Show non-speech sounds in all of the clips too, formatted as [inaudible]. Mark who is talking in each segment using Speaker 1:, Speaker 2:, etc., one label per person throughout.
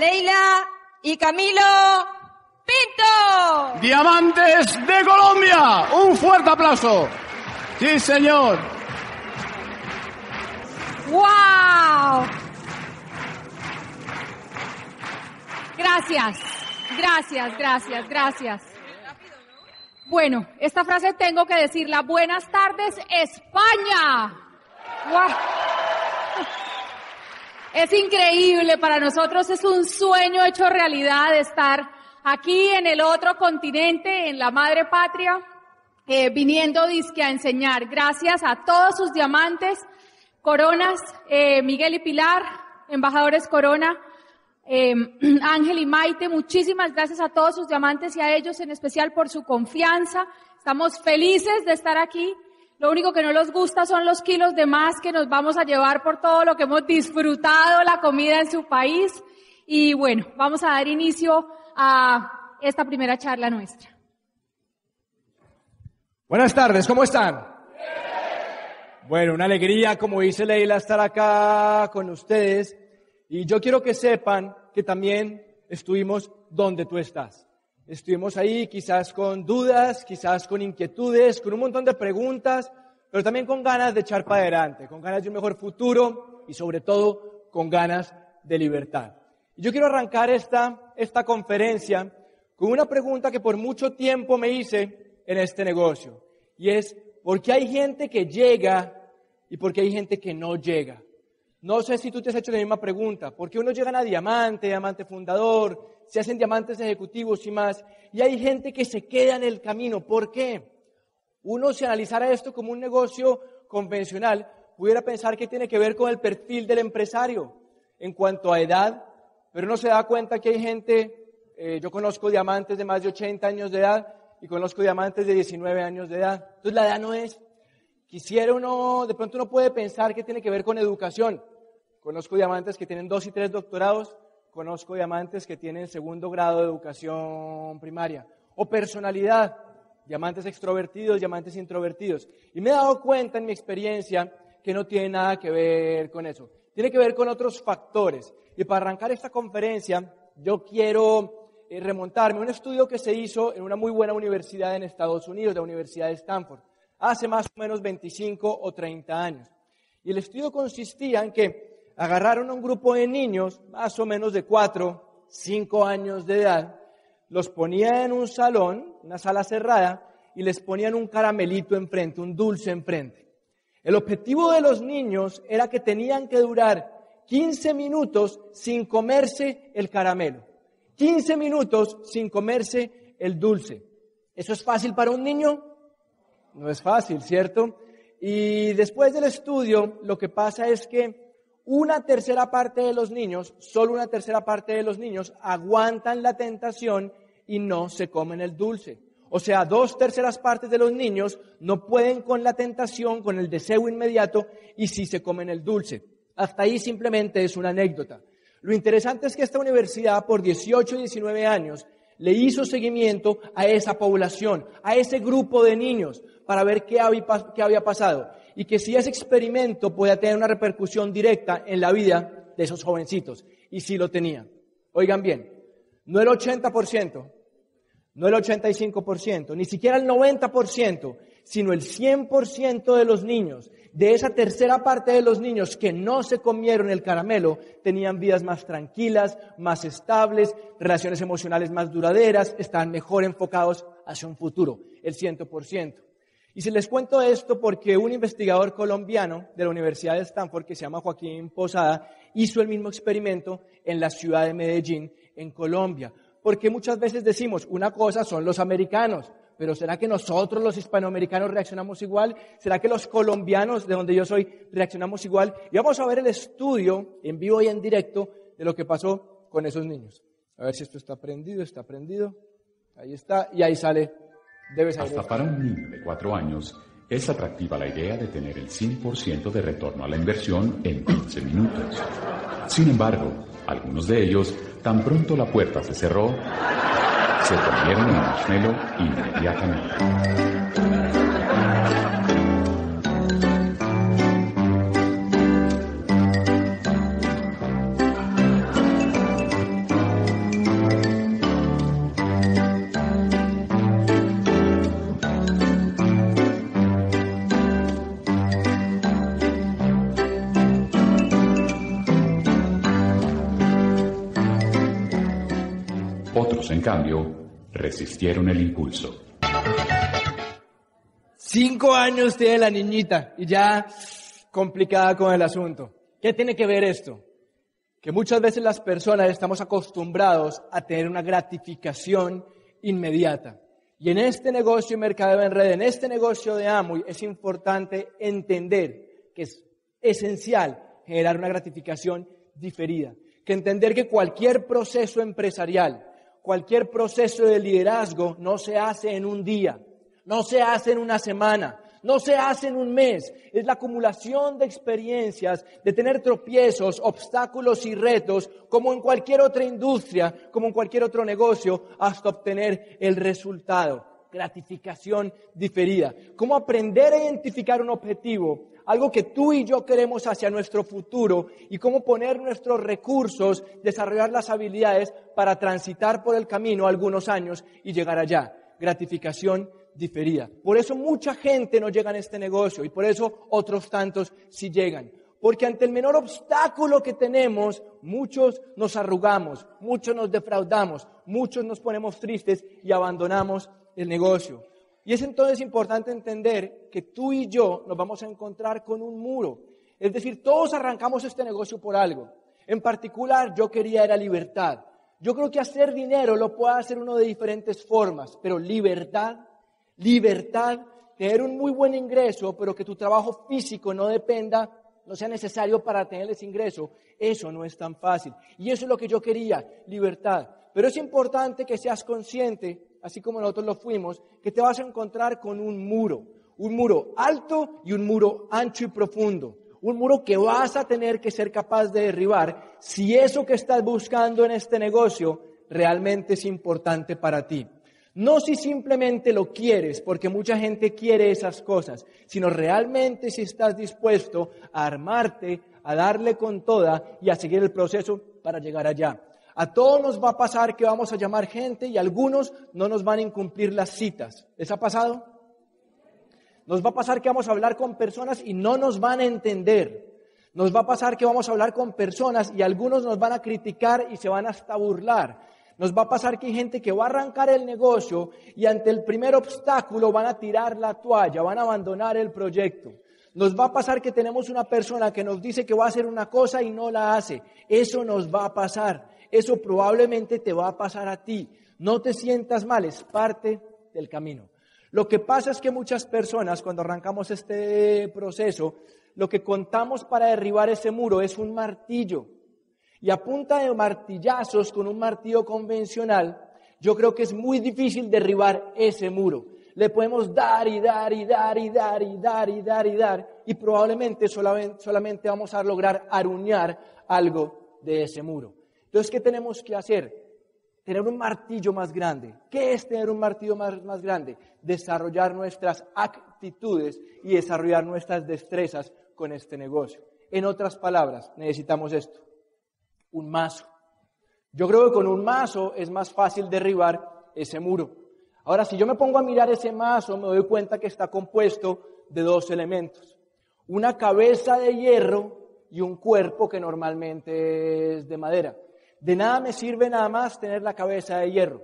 Speaker 1: Leila y Camilo Pinto.
Speaker 2: Diamantes de Colombia. Un fuerte aplauso. Sí, señor.
Speaker 3: ¡Wow! Gracias, gracias, gracias, gracias. Bueno, esta frase tengo que decirla. Buenas tardes, España. ¡Wow! Es increíble, para nosotros es un sueño hecho realidad estar aquí en el otro continente, en la madre patria, eh, viniendo disque a enseñar. Gracias a todos sus diamantes, coronas, eh, Miguel y Pilar, embajadores Corona, eh, [clears throat] Ángel y Maite, muchísimas gracias a todos sus diamantes y a ellos en especial por su confianza. Estamos felices de estar aquí. Lo único que no les gusta son los kilos de más que nos vamos a llevar por todo lo que hemos disfrutado la comida en su país. Y bueno, vamos a dar inicio a esta primera charla nuestra.
Speaker 4: Buenas tardes, ¿cómo están? Bueno, una alegría, como dice Leila, estar acá con ustedes. Y yo quiero que sepan que también estuvimos donde tú estás. Estuvimos ahí quizás con dudas, quizás con inquietudes, con un montón de preguntas, pero también con ganas de echar para adelante, con ganas de un mejor futuro y sobre todo con ganas de libertad. Yo quiero arrancar esta, esta conferencia con una pregunta que por mucho tiempo me hice en este negocio. Y es, ¿por qué hay gente que llega y por qué hay gente que no llega? No sé si tú te has hecho la misma pregunta. ¿Por qué unos llegan a diamante, diamante fundador, se hacen diamantes ejecutivos y más? Y hay gente que se queda en el camino. ¿Por qué? Uno, si analizara esto como un negocio convencional, pudiera pensar que tiene que ver con el perfil del empresario en cuanto a edad, pero no se da cuenta que hay gente, eh, yo conozco diamantes de más de 80 años de edad y conozco diamantes de 19 años de edad. Entonces la edad no es Quisiera uno, de pronto uno puede pensar que tiene que ver con educación. Conozco diamantes que tienen dos y tres doctorados, conozco diamantes que tienen segundo grado de educación primaria. O personalidad, diamantes extrovertidos, diamantes introvertidos. Y me he dado cuenta en mi experiencia que no tiene nada que ver con eso. Tiene que ver con otros factores. Y para arrancar esta conferencia, yo quiero eh, remontarme a un estudio que se hizo en una muy buena universidad en Estados Unidos, la Universidad de Stanford hace más o menos 25 o 30 años. Y el estudio consistía en que agarraron a un grupo de niños, más o menos de 4, 5 años de edad, los ponían en un salón, una sala cerrada, y les ponían un caramelito enfrente, un dulce enfrente. El objetivo de los niños era que tenían que durar 15 minutos sin comerse el caramelo, 15 minutos sin comerse el dulce. ¿Eso es fácil para un niño? No es fácil, ¿cierto? Y después del estudio, lo que pasa es que una tercera parte de los niños, solo una tercera parte de los niños, aguantan la tentación y no se comen el dulce. O sea, dos terceras partes de los niños no pueden con la tentación, con el deseo inmediato, y sí se comen el dulce. Hasta ahí simplemente es una anécdota. Lo interesante es que esta universidad, por 18 y 19 años, le hizo seguimiento a esa población, a ese grupo de niños, para ver qué había, pasado. Y que si ese experimento podía tener una repercusión directa en la vida de esos jovencitos. Y sí lo tenía. Oigan bien, no el 80%, no el 85%, ni siquiera el 90%, sino el 100% de los niños, de esa tercera parte de los niños que no se comieron el caramelo, tenían vidas más tranquilas, más estables, relaciones emocionales más duraderas, estaban mejor enfocados hacia un futuro, el 100%. Y se les cuento esto porque un investigador colombiano de la Universidad de Stanford, que se llama Joaquín Posada, hizo el mismo experimento en la ciudad de Medellín, en Colombia. Porque muchas veces decimos, una cosa son los americanos, pero ¿será que nosotros los hispanoamericanos reaccionamos igual? ¿Será que los colombianos, de donde yo soy, reaccionamos igual? Y vamos a ver el estudio en vivo y en directo de lo que pasó con esos niños. A ver si esto está prendido, está prendido. Ahí está, y ahí sale.
Speaker 5: Hasta para un niño de cuatro años es atractiva la idea de tener el 100% de retorno a la inversión en 15 minutos. Sin embargo, algunos de ellos, tan pronto la puerta se cerró, se comieron el marshmallow inmediatamente. Resistieron el impulso.
Speaker 4: Cinco años tiene la niñita y ya complicada con el asunto. ¿Qué tiene que ver esto? Que muchas veces las personas estamos acostumbrados a tener una gratificación inmediata. Y en este negocio de mercado en red, en este negocio de Amway, es importante entender que es esencial generar una gratificación diferida. Que entender que cualquier proceso empresarial, cualquier proceso de liderazgo no se hace en un día, no se hace en una semana, no se hace en un mes. Es la acumulación de experiencias, de tener tropiezos, obstáculos y retos, como en cualquier otra industria, como en cualquier otro negocio, hasta obtener el resultado. Gratificación diferida. Cómo aprender a identificar un objetivo, algo que tú y yo queremos hacia nuestro futuro y cómo poner nuestros recursos, desarrollar las habilidades para transitar por el camino algunos años y llegar allá. Gratificación diferida. Por eso mucha gente no llega en este negocio y por eso otros tantos sí llegan. Porque ante el menor obstáculo que tenemos, muchos nos arrugamos, muchos nos defraudamos, muchos nos ponemos tristes y abandonamos el negocio. Y es entonces importante entender que tú y yo nos vamos a encontrar con un muro. Es decir, todos arrancamos este negocio por algo. En particular, yo quería era libertad. Yo creo que hacer dinero lo puede hacer uno de diferentes formas, pero libertad libertad, tener un muy buen ingreso, pero que tu trabajo físico no dependa, no sea necesario para tener ese ingreso, eso no es tan fácil. Y eso es lo que yo quería, libertad. Pero es importante que seas consciente, así como nosotros lo fuimos, que te vas a encontrar con un muro, un muro alto y un muro ancho y profundo. Un muro que vas a tener que ser capaz de derribar si eso que estás buscando en este negocio realmente es importante para ti. No si simplemente lo quieres, porque mucha gente quiere esas cosas, sino realmente si estás dispuesto a armarte, a darle con toda y a seguir el proceso para llegar allá. A todos nos va a pasar que vamos a llamar gente y algunos no nos van a incumplir las citas. ¿Les ha pasado? Nos va a pasar que vamos a hablar con personas y no nos van a entender. Nos va a pasar que vamos a hablar con personas y algunos nos van a criticar y se van hasta burlar. Nos va a pasar que hay gente que va a arrancar el negocio y ante el primer obstáculo van a tirar la toalla, van a abandonar el proyecto. Nos va a pasar que tenemos una persona que nos dice que va a hacer una cosa y no la hace. Eso nos va a pasar. Eso probablemente te va a pasar a ti. No te sientas mal, es parte del camino. Lo que pasa es que muchas personas, cuando arrancamos este proceso, lo que contamos para derribar ese muro es un martillo. Y a punta de martillazos con un martillo convencional, yo creo que es muy difícil derribar ese muro. Le podemos dar y dar y dar y dar y dar y dar y dar y probablemente solamente, vamos a lograr aruñar algo de ese muro. Entonces, ¿qué tenemos que hacer? Tener un martillo más grande. ¿Qué es tener un martillo más, más grande? Desarrollar nuestras actitudes y desarrollar nuestras destrezas con este negocio. En otras palabras, necesitamos esto un mazo. Yo creo que con un mazo es más fácil derribar ese muro. Ahora, si yo me pongo a mirar ese mazo, me doy cuenta que está compuesto de dos elementos. Una cabeza de hierro y un cuerpo que normalmente es de madera. De nada me sirve nada más tener la cabeza de hierro,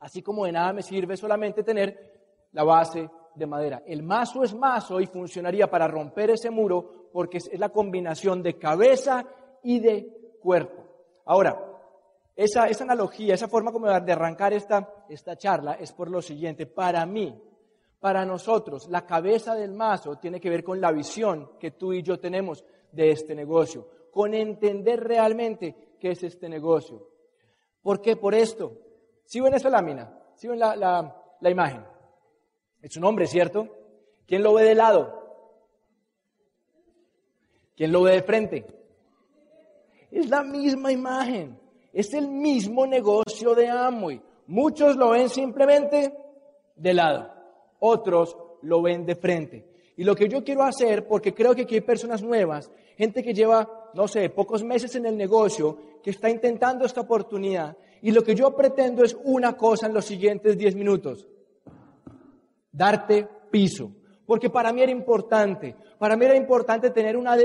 Speaker 4: así como de nada me sirve solamente tener la base de madera. El mazo es mazo y funcionaría para romper ese muro porque es la combinación de cabeza y de cuerpo. Ahora, esa, analogía, esa forma como de arrancar esta, esta charla es por lo siguiente. Para mí, para nosotros, la cabeza del mazo tiene que ver con la visión que tú y yo tenemos de este negocio, con entender realmente qué es este negocio. ¿Por qué? Por esto. ¿Sí ven esa lámina? ¿Sí ven la, la imagen? Es un hombre, ¿cierto? ¿Quién lo ve de lado? ¿Quién lo ve de frente? Es la misma imagen, es el mismo negocio de Amway. Muchos lo ven simplemente de lado, otros lo ven de frente. Y lo que yo quiero hacer, porque creo que aquí hay personas nuevas, gente que lleva, no sé, pocos meses en el negocio, que está intentando esta oportunidad, y lo que yo pretendo es una cosa en los siguientes 10 minutos, darte piso. Porque para mí era importante, para mí era importante tener una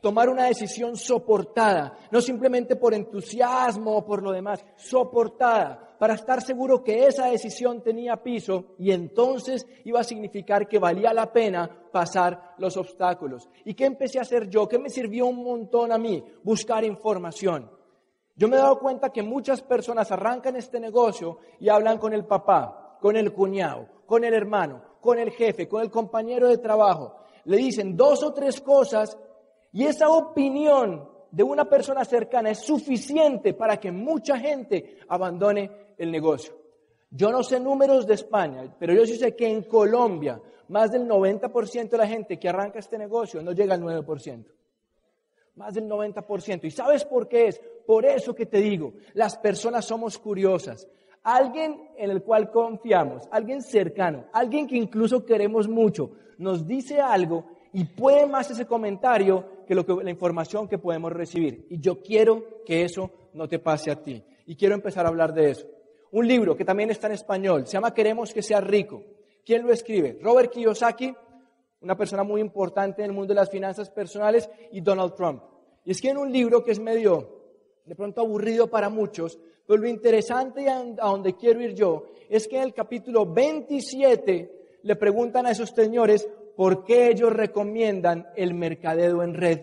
Speaker 4: tomar una decisión soportada, no simplemente por entusiasmo o por lo demás, soportada, para estar seguro que esa decisión tenía piso y entonces iba a significar que valía la pena pasar los obstáculos. ¿Y qué empecé a hacer yo? ¿Qué me sirvió un montón a mí? Buscar información. Yo me he dado cuenta que muchas personas arrancan este negocio y hablan con el papá, con el cuñado, con el hermano, con el jefe, con el compañero de trabajo. Le dicen dos o tres cosas y esa opinión de una persona cercana es suficiente para que mucha gente abandone el negocio. Yo no sé números de España, pero yo sí sé que en Colombia más del 90% de la gente que arranca este negocio no llega al 9%. Más del 90%. ¿Y sabes por qué es? Por eso que te digo, las personas somos curiosas. Alguien en el cual confiamos, alguien cercano, alguien que incluso queremos mucho, nos dice algo y puede más ese comentario que, lo que la información que podemos recibir. Y yo quiero que eso no te pase a ti. Y quiero empezar a hablar de eso. Un libro que también está en español, se llama Queremos que sea rico. ¿Quién lo escribe? Robert Kiyosaki, una persona muy importante en el mundo de las finanzas personales, y Donald Trump. Y es que en un libro que es medio, de pronto aburrido para muchos, pero lo interesante a donde quiero ir yo es que en el capítulo 27 le preguntan a esos señores por qué ellos recomiendan el mercadeo en red.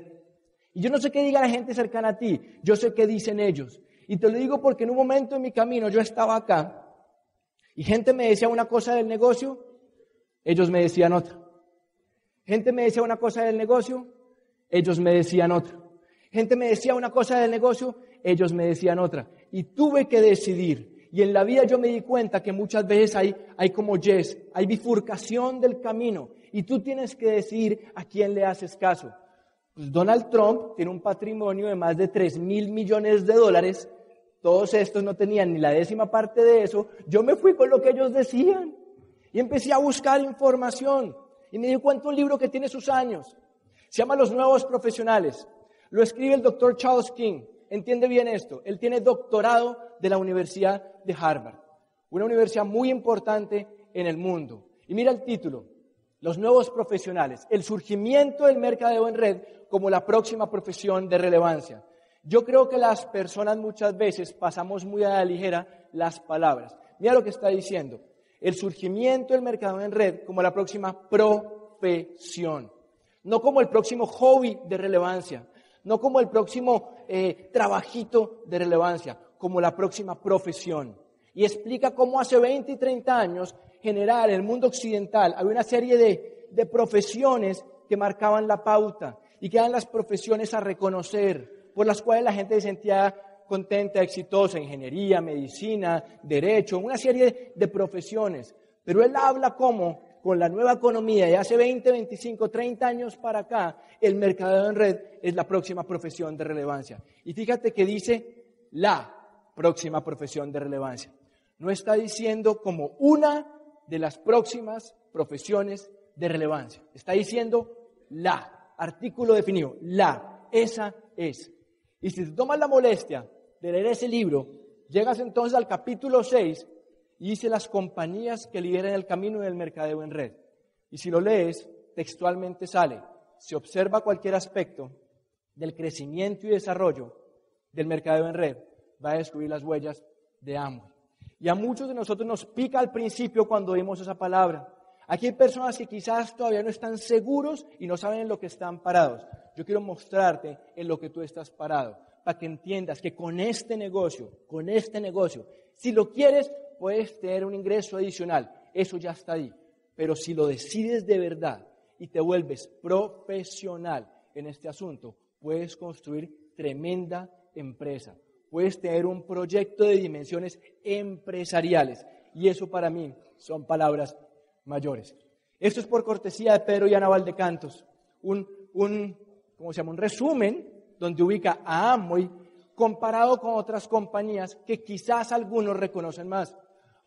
Speaker 4: Y yo no sé qué diga la gente cercana a ti, yo sé qué dicen ellos. Y te lo digo porque en un momento en mi camino yo estaba acá y gente me decía una cosa del negocio, ellos me decían otra. Gente me decía una cosa del negocio, ellos me decían otra. Gente me decía una cosa del negocio, ellos me decían otra. Y tuve que decidir. Y en la vida yo me di cuenta que muchas veces hay, hay como yes, hay bifurcación del camino y tú tienes que decidir a quién le haces caso. Pues Donald Trump tiene un patrimonio de más de 3 mil millones de dólares. Todos estos no tenían ni la décima parte de eso. Yo me fui con lo que ellos decían y empecé a buscar información. Y me di cuenta un libro que tiene sus años. Se llama Los Nuevos Profesionales. Lo escribe el doctor Charles King. Entiende bien esto. Él tiene doctorado de la Universidad de Harvard, una universidad muy importante en el mundo. Y mira el título, los nuevos profesionales, el surgimiento del mercadeo en red como la próxima profesión de relevancia. Yo creo que las personas muchas veces pasamos muy a la ligera las palabras. Mira lo que está diciendo. El surgimiento del mercadeo en red como la próxima profesión. No como el próximo hobby de relevancia. No como el próximo eh, trabajito de relevancia. Como la próxima profesión. Y explica cómo hace 20 y 30 años general, en el mundo occidental, había una serie de, de profesiones que marcaban la pauta y que eran las profesiones a reconocer, por las cuales la gente se sentía contenta, exitosa, ingeniería, medicina, derecho, una serie de profesiones. Pero él habla cómo con la nueva economía de hace 20, 25, 30 años para acá, el mercado en red es la próxima profesión de relevancia. Y fíjate que dice la próxima profesión de relevancia. No está diciendo como una de las próximas profesiones de relevancia. Está diciendo la, artículo definido, la, esa es. Y si te tomas la molestia de leer ese libro, llegas entonces al capítulo 6 y dice las compañías que lideran el camino del mercadeo en red. Y si lo lees, textualmente sale, se observa cualquier aspecto del crecimiento y desarrollo del mercadeo en red, va a descubrir las huellas de Amway. Y a muchos de nosotros nos pica al principio cuando oímos esa palabra. Aquí hay personas que quizás todavía no están seguros y no saben en lo que están parados. Yo quiero mostrarte en lo que tú estás parado, para que entiendas que con este negocio, con este negocio, si lo quieres, puedes tener un ingreso adicional. Eso ya está ahí. Pero si lo decides de verdad y te vuelves profesional en este asunto, puedes construir tremenda empresa puedes tener un proyecto de dimensiones empresariales. Y eso para mí son palabras mayores. Esto es por cortesía de Pedro y Ana Valdecantos, un, un, ¿cómo se llama? un resumen donde ubica a Amway comparado con otras compañías que quizás algunos reconocen más,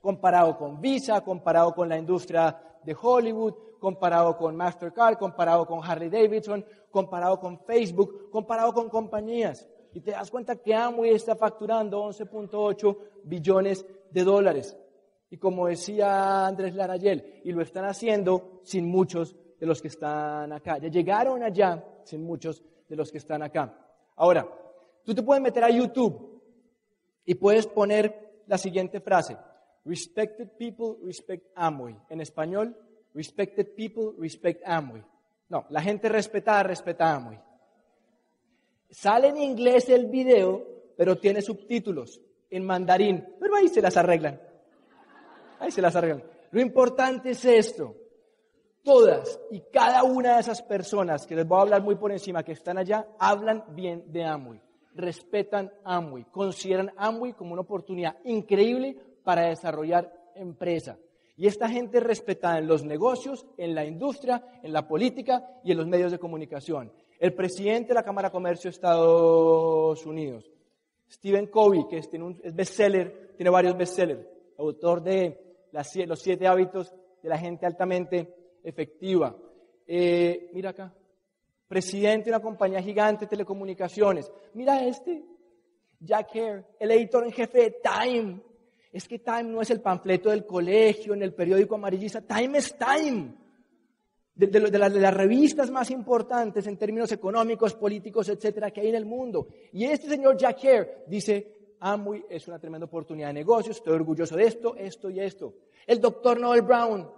Speaker 4: comparado con Visa, comparado con la industria de Hollywood, comparado con Mastercard, comparado con Harley Davidson, comparado con Facebook, comparado con compañías y te das cuenta que Amway está facturando 11.8 billones de dólares. Y como decía Andrés Larayel, y lo están haciendo sin muchos de los que están acá. Ya llegaron allá sin muchos de los que están acá. Ahora, tú te puedes meter a YouTube y puedes poner la siguiente frase. Respected people respect Amway. En español, respected people respect Amway. No, la gente respetada respeta Amway. Sale en inglés el video, pero tiene subtítulos en mandarín, pero ahí se las arreglan. Ahí se las arreglan. Lo importante es esto. Todas y cada una de esas personas, que les voy a hablar muy por encima, que están allá, hablan bien de Amway, respetan Amway, consideran Amway como una oportunidad increíble para desarrollar empresa. Y esta gente es respetada en los negocios, en la industria, en la política y en los medios de comunicación. El presidente de la Cámara de Comercio de Estados Unidos, Stephen Covey, que es, un, es bestseller, tiene varios bestsellers, autor de los siete hábitos de la gente altamente efectiva. Eh, mira acá, presidente de una compañía gigante de telecomunicaciones. Mira este, Jack Hare, el editor en jefe de Time. Es que Time no es el panfleto del colegio, en el periódico amarillista. Time es Time. De, las revistas más importantes en términos económicos, políticos, etcétera, que hay en el mundo. Y este señor Jack Hare dice, Amway es una tremenda oportunidad de negocio, estoy orgulloso de esto, esto y esto. El doctor Noel Brown,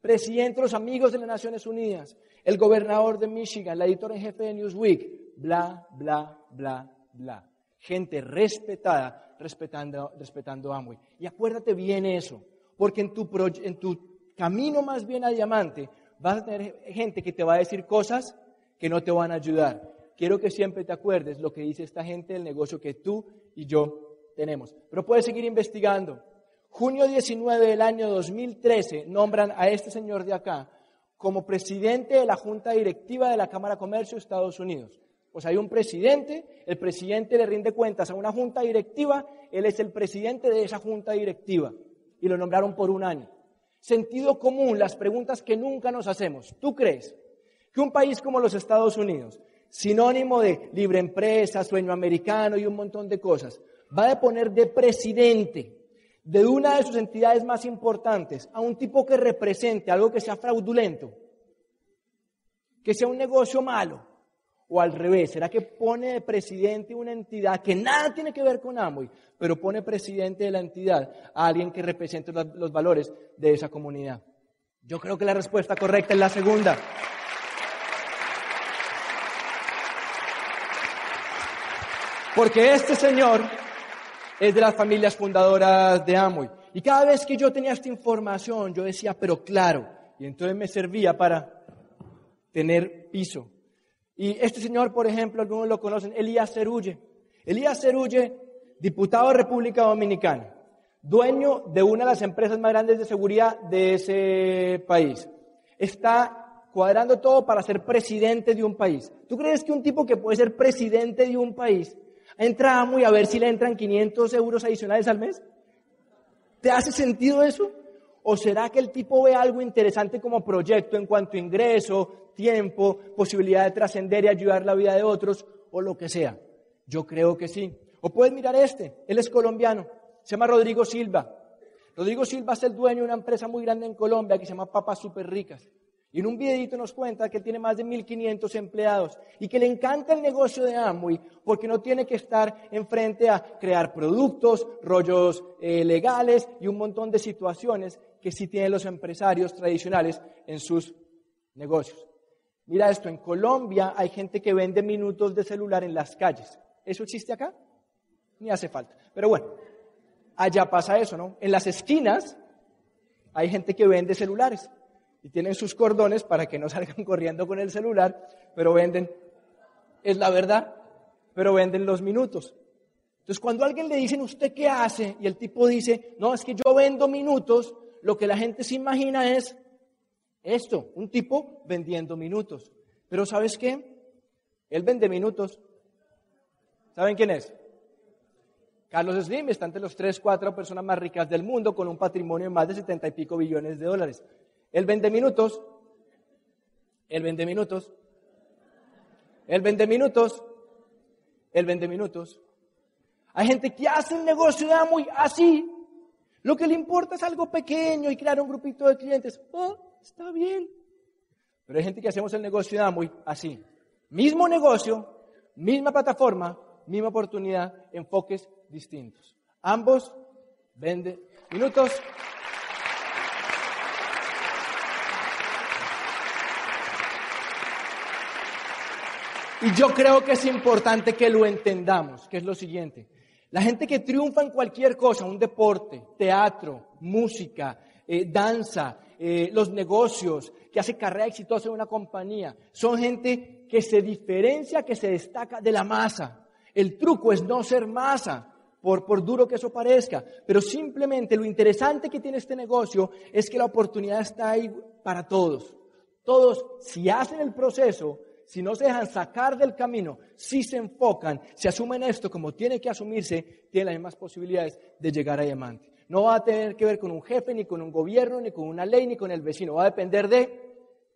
Speaker 4: presidente de los Amigos de las Naciones Unidas, el gobernador de Michigan, la editora en jefe de Newsweek, bla, bla, bla, bla. Gente respetada, respetando, respetando Amway. Y acuérdate bien eso, porque en tu, en tu camino más bien a diamante vas a tener gente que te va a decir cosas que no te van a ayudar. Quiero que siempre te acuerdes lo que dice esta gente del negocio que tú y yo tenemos. Pero puedes seguir investigando. Junio 19 del año 2013 nombran a este señor de acá como presidente de la Junta Directiva de la Cámara de Comercio de Estados Unidos. Pues hay un presidente, el presidente le rinde cuentas a una junta directiva, él es el presidente de esa junta directiva y lo nombraron por un año. Sentido común, las preguntas que nunca nos hacemos. ¿Tú crees que un país como los Estados Unidos, sinónimo de libre empresa, sueño americano y un montón de cosas, va a poner de presidente de una de sus entidades más importantes a un tipo que represente algo que sea fraudulento, que sea un negocio malo, o al revés, ¿será que pone de presidente una entidad que nada tiene que ver con Amway, pero pone presidente de la entidad a alguien que represente los valores de esa comunidad? Yo creo que la respuesta correcta es la segunda. Porque este señor es de las familias fundadoras de Amway. Y cada vez que yo tenía esta información, yo decía, pero claro, y entonces me servía para tener piso. Y este señor, por ejemplo, algunos lo conocen, Elías Cerulle. Elías Cerulle, diputado de República Dominicana, dueño de una de las empresas más grandes de seguridad de ese país. Está cuadrando todo para ser presidente de un país. ¿Tú crees que un tipo que puede ser presidente de un país entra a a ver si le entran 500 euros adicionales al mes? ¿Te hace sentido eso? ¿O será que el tipo ve algo interesante como proyecto en cuanto a ingreso, tiempo, posibilidad de trascender y ayudar la vida de otros o lo que sea? Yo creo que sí. O puedes mirar este, él es colombiano, se llama Rodrigo Silva. Rodrigo Silva es el dueño de una empresa muy grande en Colombia que se llama Papas Super Ricas. Y en un videito nos cuenta que tiene más de 1.500 empleados y que le encanta el negocio de Amway porque no tiene que estar enfrente a crear productos, rollos eh, legales y un montón de situaciones que sí tienen los empresarios tradicionales en sus negocios. Mira esto, en Colombia hay gente que vende minutos de celular en las calles. ¿Eso existe acá? Ni hace falta. Pero bueno, allá pasa eso, ¿no? En las esquinas hay gente que vende celulares y tienen sus cordones para que no salgan [laughs] corriendo con el celular, pero venden, es la verdad, pero venden los minutos. Entonces, cuando alguien le dicen, ¿usted qué hace? Y el tipo dice, no, es que yo vendo minutos, lo que la gente se imagina es esto, un tipo vendiendo minutos. Pero ¿sabes qué? Él vende minutos. ¿Saben quién es? Carlos Slim está entre los tres, cuatro personas más ricas del mundo con un patrimonio de más de setenta y pico billones de dólares. Él vende minutos. Él vende minutos. Él vende minutos. Él vende minutos. Hay gente que hace un negocio muy así. Lo que le importa es algo pequeño y crear un grupito de clientes. Oh, está bien. Pero hay gente que hacemos el negocio de muy así. Mismo negocio, misma plataforma, misma oportunidad, enfoques distintos. Ambos vende minutos. Y yo creo que es importante que lo entendamos, que es lo siguiente. La gente que triunfa en cualquier cosa, un deporte, teatro, música, eh, danza, eh, los negocios, que hace carrera exitosa en una compañía, son gente que se diferencia, que se destaca de la masa. El truco es no ser masa, por, por duro que eso parezca, pero simplemente lo interesante que tiene este negocio es que la oportunidad está ahí para todos. Todos, si hacen el proceso, si no se dejan sacar del camino, si se enfocan, si asumen esto como tiene que asumirse, tienen las mismas posibilidades de llegar a diamante. No va a tener que ver con un jefe, ni con un gobierno, ni con una ley, ni con el vecino. Va a depender de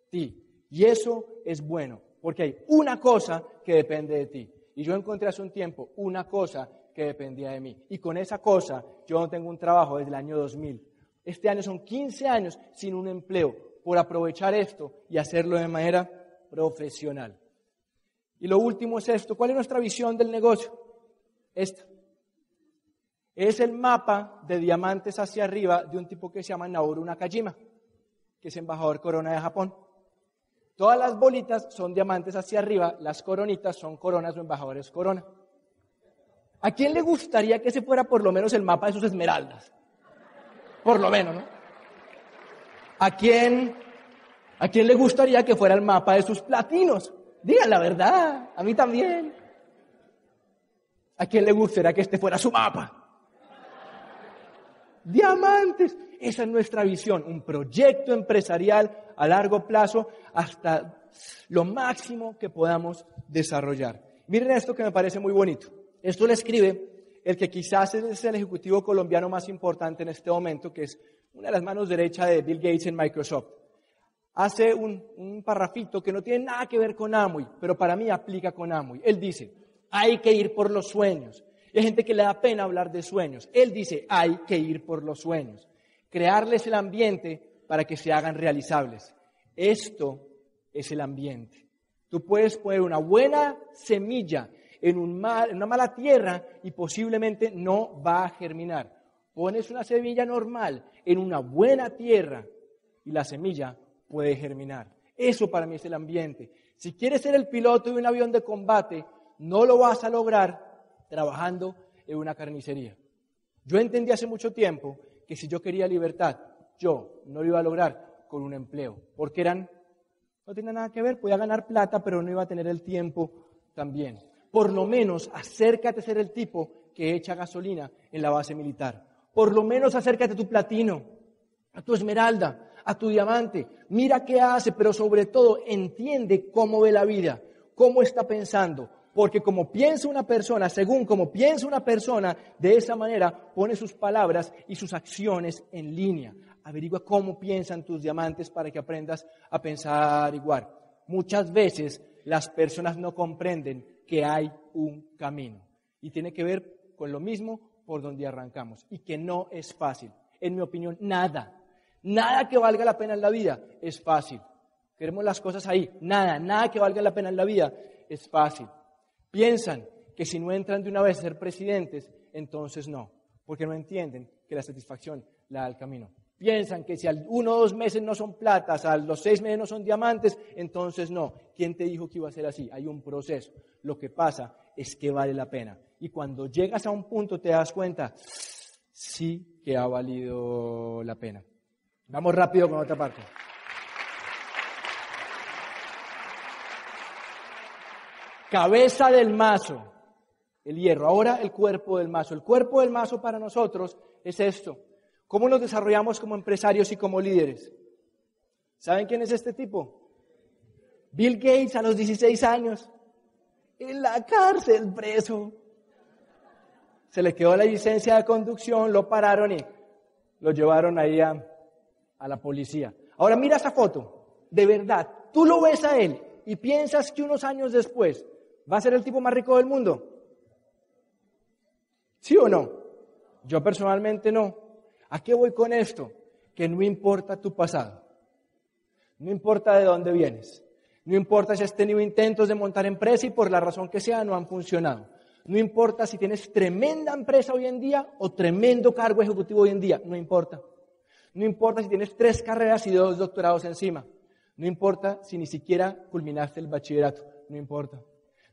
Speaker 4: ti. Y eso es bueno, porque hay una cosa que depende de ti. Y yo encontré hace un tiempo una cosa que dependía de mí. Y con esa cosa yo no tengo un trabajo desde el año 2000. Este año son 15 años sin un empleo por aprovechar esto y hacerlo de manera profesional. Y lo último es esto. ¿Cuál es nuestra visión del negocio? Esta. Es el mapa de diamantes hacia arriba de un tipo que se llama Naoru Nakajima, que es embajador corona de Japón. Todas las bolitas son diamantes hacia arriba, las coronitas son coronas o embajadores corona. ¿A quién le gustaría que se fuera por lo menos el mapa de sus esmeraldas? Por lo menos, ¿no? ¿A quién ¿A quién le gustaría que fuera el mapa de sus platinos? Digan la verdad, a mí también. ¿A quién le gustaría que este fuera su mapa? Diamantes. Esa es nuestra visión, un proyecto empresarial a largo plazo hasta lo máximo que podamos desarrollar. Miren esto que me parece muy bonito. Esto le escribe el que quizás es el ejecutivo colombiano más importante en este momento, que es una de las manos derechas de Bill Gates en Microsoft hace un, un parrafito que no tiene nada que ver con Amway, pero para mí aplica con Amway. Él dice, hay que ir por los sueños. Hay gente que le da pena hablar de sueños. Él dice, hay que ir por los sueños. Crearles el ambiente para que se hagan realizables. Esto es el ambiente. Tú puedes poner una buena semilla en, un en una mala tierra y posiblemente no va a germinar. Pones una semilla normal en una buena tierra y la semilla puede germinar. Eso para mí es el ambiente. Si quieres ser el piloto de un avión de combate, no lo vas a lograr trabajando en una carnicería. Yo entendí hace mucho tiempo que si yo quería libertad, yo no lo iba a lograr con un empleo, porque eran, no tenía nada que ver, podía ganar plata, pero no iba a tener el tiempo también. Por lo menos acércate a ser el tipo que echa gasolina en la base militar. Por lo menos acércate a tu platino, a tu esmeralda, a tu diamante, mira qué hace, pero sobre todo entiende cómo ve la vida, cómo está pensando, porque como piensa una persona, según como piensa una persona, de esa manera pone sus palabras y sus acciones en línea. Averigua cómo piensan tus diamantes para que aprendas a pensar igual. Muchas veces las personas no comprenden que hay un camino y tiene que ver con lo mismo por donde arrancamos y que no es fácil. En mi opinión, nada Nada que valga la pena en la vida es fácil. Queremos las cosas ahí. Nada, nada que valga la pena en la vida es fácil. Piensan que si no entran de una vez a ser presidentes, entonces no, porque no entienden que la satisfacción la da el camino. Piensan que si al uno o dos meses no son platas, a los seis meses no son diamantes, entonces no. ¿Quién te dijo que iba a ser así? Hay un proceso. Lo que pasa es que vale la pena. Y cuando llegas a un punto te das cuenta, sí que ha valido la pena. Vamos rápido con otra parte. Cabeza del mazo, el hierro. Ahora el cuerpo del mazo. El cuerpo del mazo para nosotros es esto. ¿Cómo nos desarrollamos como empresarios y como líderes? ¿Saben quién es este tipo? Bill Gates a los 16 años, en la cárcel, preso. Se le quedó la licencia de conducción, lo pararon y lo llevaron ahí a, a la policía. Ahora mira esa foto, de verdad, tú lo ves a él y piensas que unos años después va a ser el tipo más rico del mundo. ¿Sí o no? Yo personalmente no. ¿A qué voy con esto? Que no importa tu pasado, no importa de dónde vienes, No importa si has tenido intentos de montar empresa y por la razón que sea no han funcionado. No importa si tienes tremenda empresa hoy en día o tremendo cargo ejecutivo hoy en día, no importa. No importa si tienes tres carreras y dos doctorados encima. No importa si ni siquiera culminaste el bachillerato, no importa.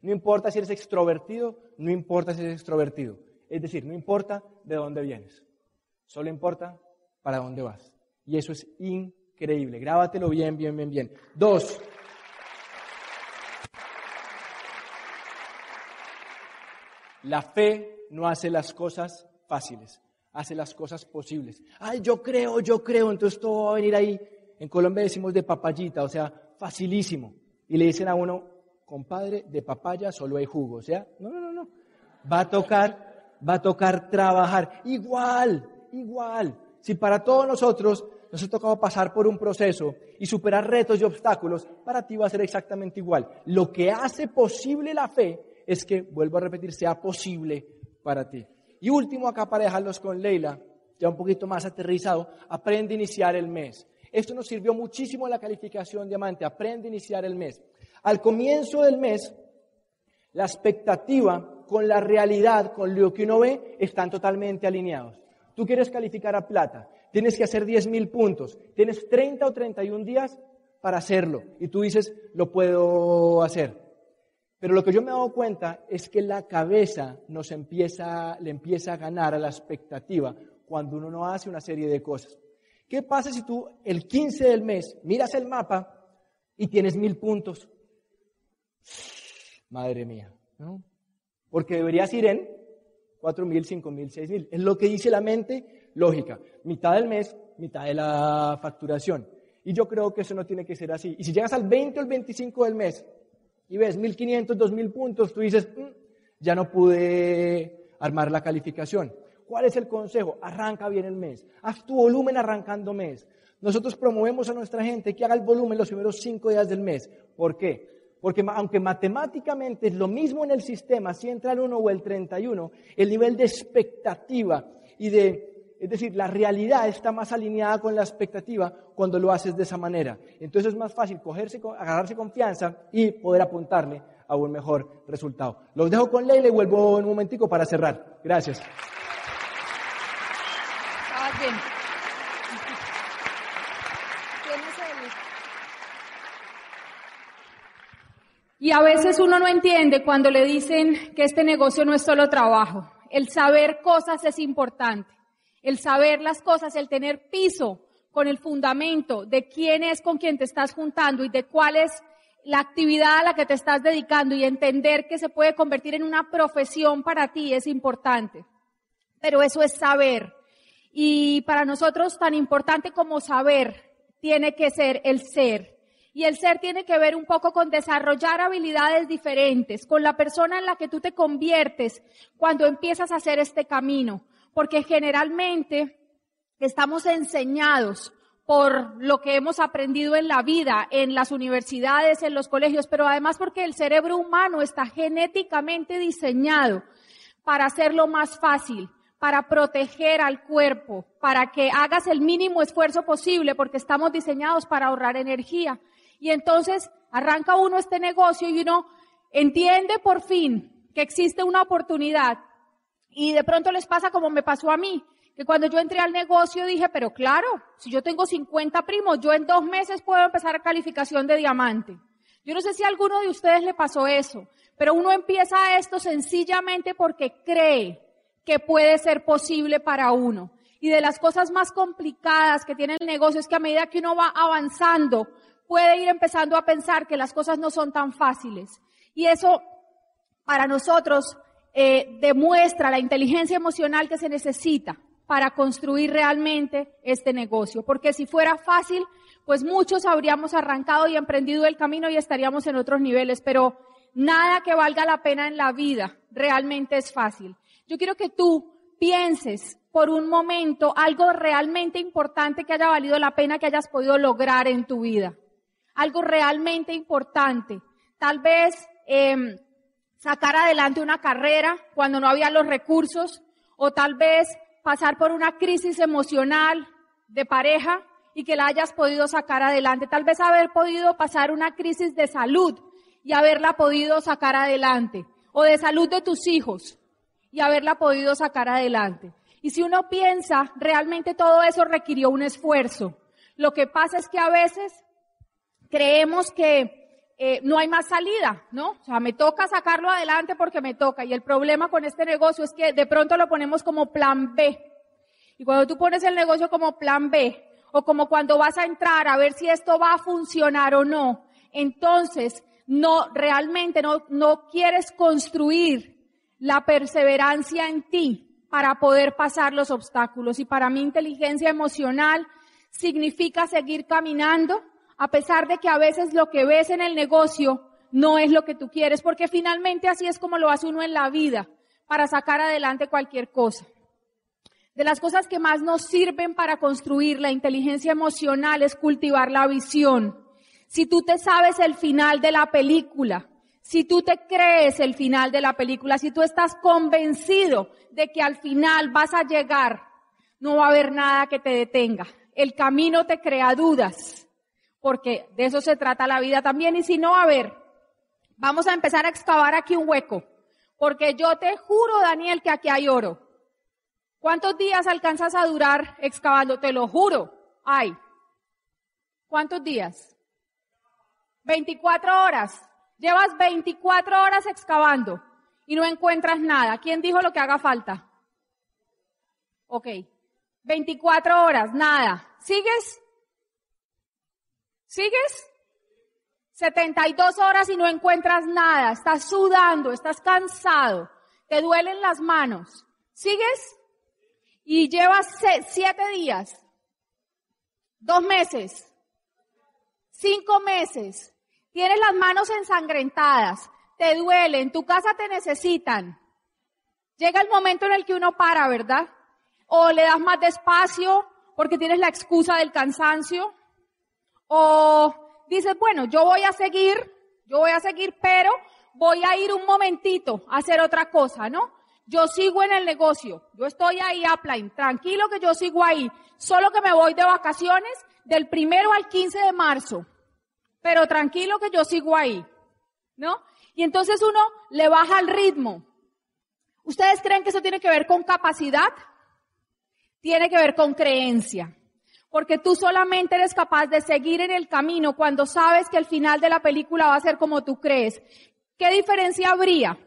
Speaker 4: No importa si eres extrovertido, no importa si eres extrovertido. Es decir, no importa de dónde vienes. Solo importa para dónde vas. Y eso es increíble. Grábatelo bien, bien, bien, bien. Dos. La fe no hace las cosas fáciles, hace las cosas posibles. Ay, yo creo, yo creo, entonces todo va a venir ahí. En Colombia decimos de papayita, o sea, facilísimo. Y le dicen a uno, compadre, de papaya solo hay jugo. O sea, no, no, no, no. Va a tocar, va a tocar trabajar. Igual, igual. Si para todos nosotros nos ha tocado pasar por un proceso y superar retos y obstáculos, para ti va a ser exactamente igual. Lo que hace posible la fe es que, vuelvo a repetir, sea posible para ti. Y último, acá para dejarlos con Leila, ya un poquito más aterrizado, aprende a iniciar el mes. Esto nos sirvió muchísimo en la calificación diamante, aprende a iniciar el mes. Al comienzo del mes, la expectativa con la realidad, con lo que uno ve, están totalmente alineados. Tú quieres calificar a plata, tienes que hacer 10.000 puntos, tienes 30 o 31 días para hacerlo y tú dices, lo puedo hacer. Pero lo que yo me he dado cuenta es que la cabeza nos empieza, le empieza a ganar a la expectativa cuando uno no hace una serie de cosas. ¿Qué pasa si tú el 15 del mes miras el mapa y tienes mil puntos? Madre mía, ¿no? Porque deberías ir en cuatro mil, cinco mil, seis mil. Es lo que dice la mente lógica. Mitad del mes, mitad de la facturación. Y yo creo que eso no tiene que ser así. Y si llegas al 20 o el 25 del mes y ves 1.500, 2.000 puntos, tú dices, mm, ya no pude armar la calificación. ¿Cuál es el consejo? Arranca bien el mes. Haz tu volumen arrancando mes. Nosotros promovemos a nuestra gente que haga el volumen los primeros cinco días del mes. ¿Por qué? Porque aunque matemáticamente es lo mismo en el sistema, si entra el 1 o el 31, el nivel de expectativa y de es decir, la realidad está más alineada con la expectativa cuando lo haces de esa manera. Entonces es más fácil cogerse, agarrarse confianza y poder apuntarle a un mejor resultado. Los dejo con Leila y vuelvo un momentico para cerrar. Gracias.
Speaker 3: Y a veces uno no entiende cuando le dicen que este negocio no es solo trabajo. El saber cosas es importante el saber las cosas, el tener piso con el fundamento de quién es con quien te estás juntando y de cuál es la actividad a la que te estás dedicando y entender que se puede convertir en una profesión para ti es importante. Pero eso es saber. Y para nosotros tan importante como saber tiene que ser el ser. Y el ser tiene que ver un poco con desarrollar habilidades diferentes, con la persona en la que tú te conviertes cuando empiezas a hacer este camino porque generalmente estamos enseñados por lo que hemos aprendido en la vida, en las universidades, en los colegios, pero además porque el cerebro humano está genéticamente diseñado para hacerlo más fácil, para proteger al cuerpo, para que hagas el mínimo esfuerzo posible, porque estamos diseñados para ahorrar energía. Y entonces arranca uno este negocio y uno entiende por fin que existe una oportunidad y de pronto les pasa como me pasó a mí, que cuando yo entré al negocio dije, pero claro, si yo tengo 50 primos, yo en dos meses puedo empezar calificación de diamante. Yo no sé si a alguno de ustedes le pasó eso, pero uno empieza esto sencillamente porque cree que puede ser posible para uno. Y de las cosas más complicadas que tiene el negocio es que a medida que uno va avanzando, puede ir empezando a pensar que las cosas no son tan fáciles. Y eso, para nosotros, eh, demuestra la inteligencia emocional que se necesita para construir realmente este negocio. Porque si fuera fácil, pues muchos habríamos arrancado y emprendido el camino y estaríamos en otros niveles, pero nada que valga la pena en la vida realmente es fácil. Yo quiero que tú pienses por un momento algo realmente importante que haya valido la pena que hayas podido lograr en tu vida. Algo realmente importante. Tal vez eh, sacar adelante una carrera cuando no había los recursos o tal vez pasar por una crisis emocional de pareja y que la hayas podido sacar adelante. Tal vez haber podido pasar una crisis de salud y haberla podido sacar adelante. O de salud de tus hijos y haberla podido sacar adelante. Y si uno piensa, realmente todo eso requirió un esfuerzo. Lo que pasa es que a veces creemos que eh, no hay más salida, ¿no? O sea, me toca sacarlo adelante porque me toca. Y el problema con este negocio es que de pronto lo ponemos como plan B. Y cuando tú pones el negocio como plan B, o como cuando vas a entrar a ver si esto va a funcionar o no, entonces no, realmente no, no quieres construir la perseverancia en ti para poder pasar los obstáculos. Y para mí inteligencia emocional significa seguir caminando a pesar de que a veces lo que ves en el negocio no es lo que tú quieres, porque finalmente así es como lo hace uno en la vida, para sacar adelante cualquier cosa. De las cosas que más nos sirven para construir la inteligencia emocional es cultivar la visión. Si tú te sabes el final de la película, si tú te crees el final de la película, si tú estás convencido de que al final vas a llegar, no va a haber nada que te detenga. El camino te crea dudas porque de eso se trata la vida también. Y si no, a ver, vamos a empezar a excavar aquí un hueco, porque yo te juro, Daniel, que aquí hay oro. ¿Cuántos días alcanzas a durar excavando? Te lo juro. Hay. ¿Cuántos días? 24 horas. Llevas 24 horas excavando y no encuentras nada. ¿Quién dijo lo que haga falta? Ok. 24 horas, nada. ¿Sigues? ¿Sigues? 72 horas y no encuentras nada, estás sudando, estás cansado, te duelen las manos. ¿Sigues? Y llevas siete días, dos meses, cinco meses, tienes las manos ensangrentadas, te duelen, tu casa te necesitan. Llega el momento en el que uno para, ¿verdad? O le das más despacio porque tienes la excusa del cansancio o dices, bueno, yo voy a seguir, yo voy a seguir, pero voy a ir un momentito a hacer otra cosa, ¿no? Yo sigo en el negocio, yo estoy ahí, upline, tranquilo que yo sigo ahí, solo que me voy de vacaciones del primero al 15 de marzo, pero tranquilo que yo sigo ahí, ¿no? Y entonces uno le baja el ritmo. ¿Ustedes creen que eso tiene que ver con capacidad? Tiene que ver con creencia porque tú solamente eres capaz de seguir en el camino cuando sabes que el final de la película va a ser como tú crees. ¿Qué diferencia habría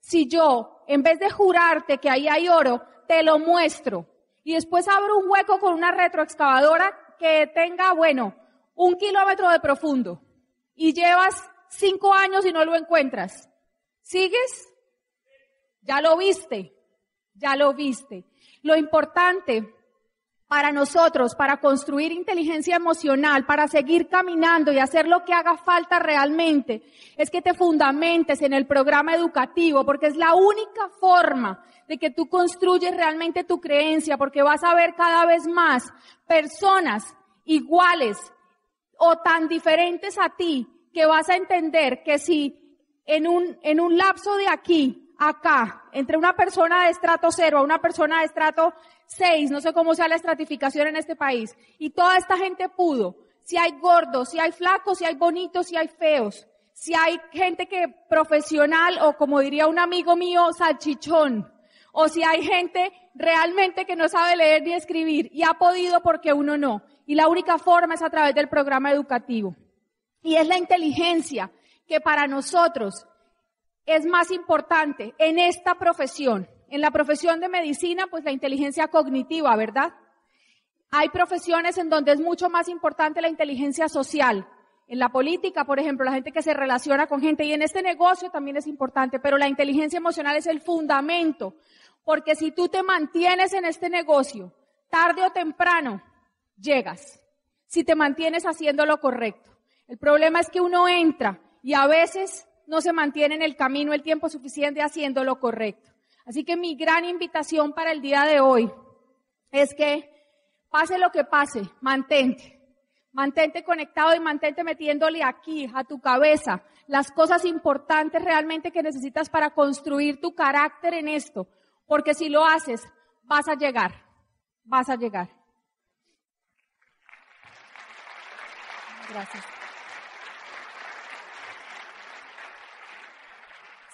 Speaker 3: si yo, en vez de jurarte que ahí hay oro, te lo muestro y después abro un hueco con una retroexcavadora que tenga, bueno, un kilómetro de profundo y llevas cinco años y no lo encuentras? ¿Sigues? Ya lo viste, ya lo viste. Lo importante para nosotros, para construir inteligencia emocional, para seguir caminando y hacer lo que haga falta realmente, es que te fundamentes en el programa educativo, porque es la única forma de que tú construyes realmente tu creencia, porque vas a ver cada vez más personas iguales o tan diferentes a ti, que vas a entender que si en un, en un lapso de aquí, acá, entre una persona de estrato cero a una persona de estrato seis, no sé cómo sea la estratificación en este país, y toda esta gente pudo, si hay gordos, si hay flacos, si hay bonitos, si hay feos, si hay gente que profesional o como diría un amigo mío, salchichón, o si hay gente realmente que no sabe leer ni escribir y ha podido porque uno no. Y la única forma es a través del programa educativo. Y es la inteligencia que para nosotros es más importante en esta profesión en la profesión de medicina, pues la inteligencia cognitiva, ¿verdad? Hay profesiones en donde es mucho más importante la inteligencia social. En la política, por ejemplo, la gente que se relaciona con gente y en este negocio también es importante, pero la inteligencia emocional es el fundamento, porque si tú te mantienes en este negocio, tarde o temprano, llegas, si te mantienes haciendo lo correcto. El problema es que uno entra y a veces no se mantiene en el camino el tiempo suficiente haciendo lo correcto. Así que mi gran invitación para el día de hoy es que pase lo que pase, mantente. Mantente conectado y mantente metiéndole aquí a tu cabeza las cosas importantes realmente que necesitas para construir tu carácter en esto. Porque si lo haces, vas a llegar. Vas a llegar. Gracias.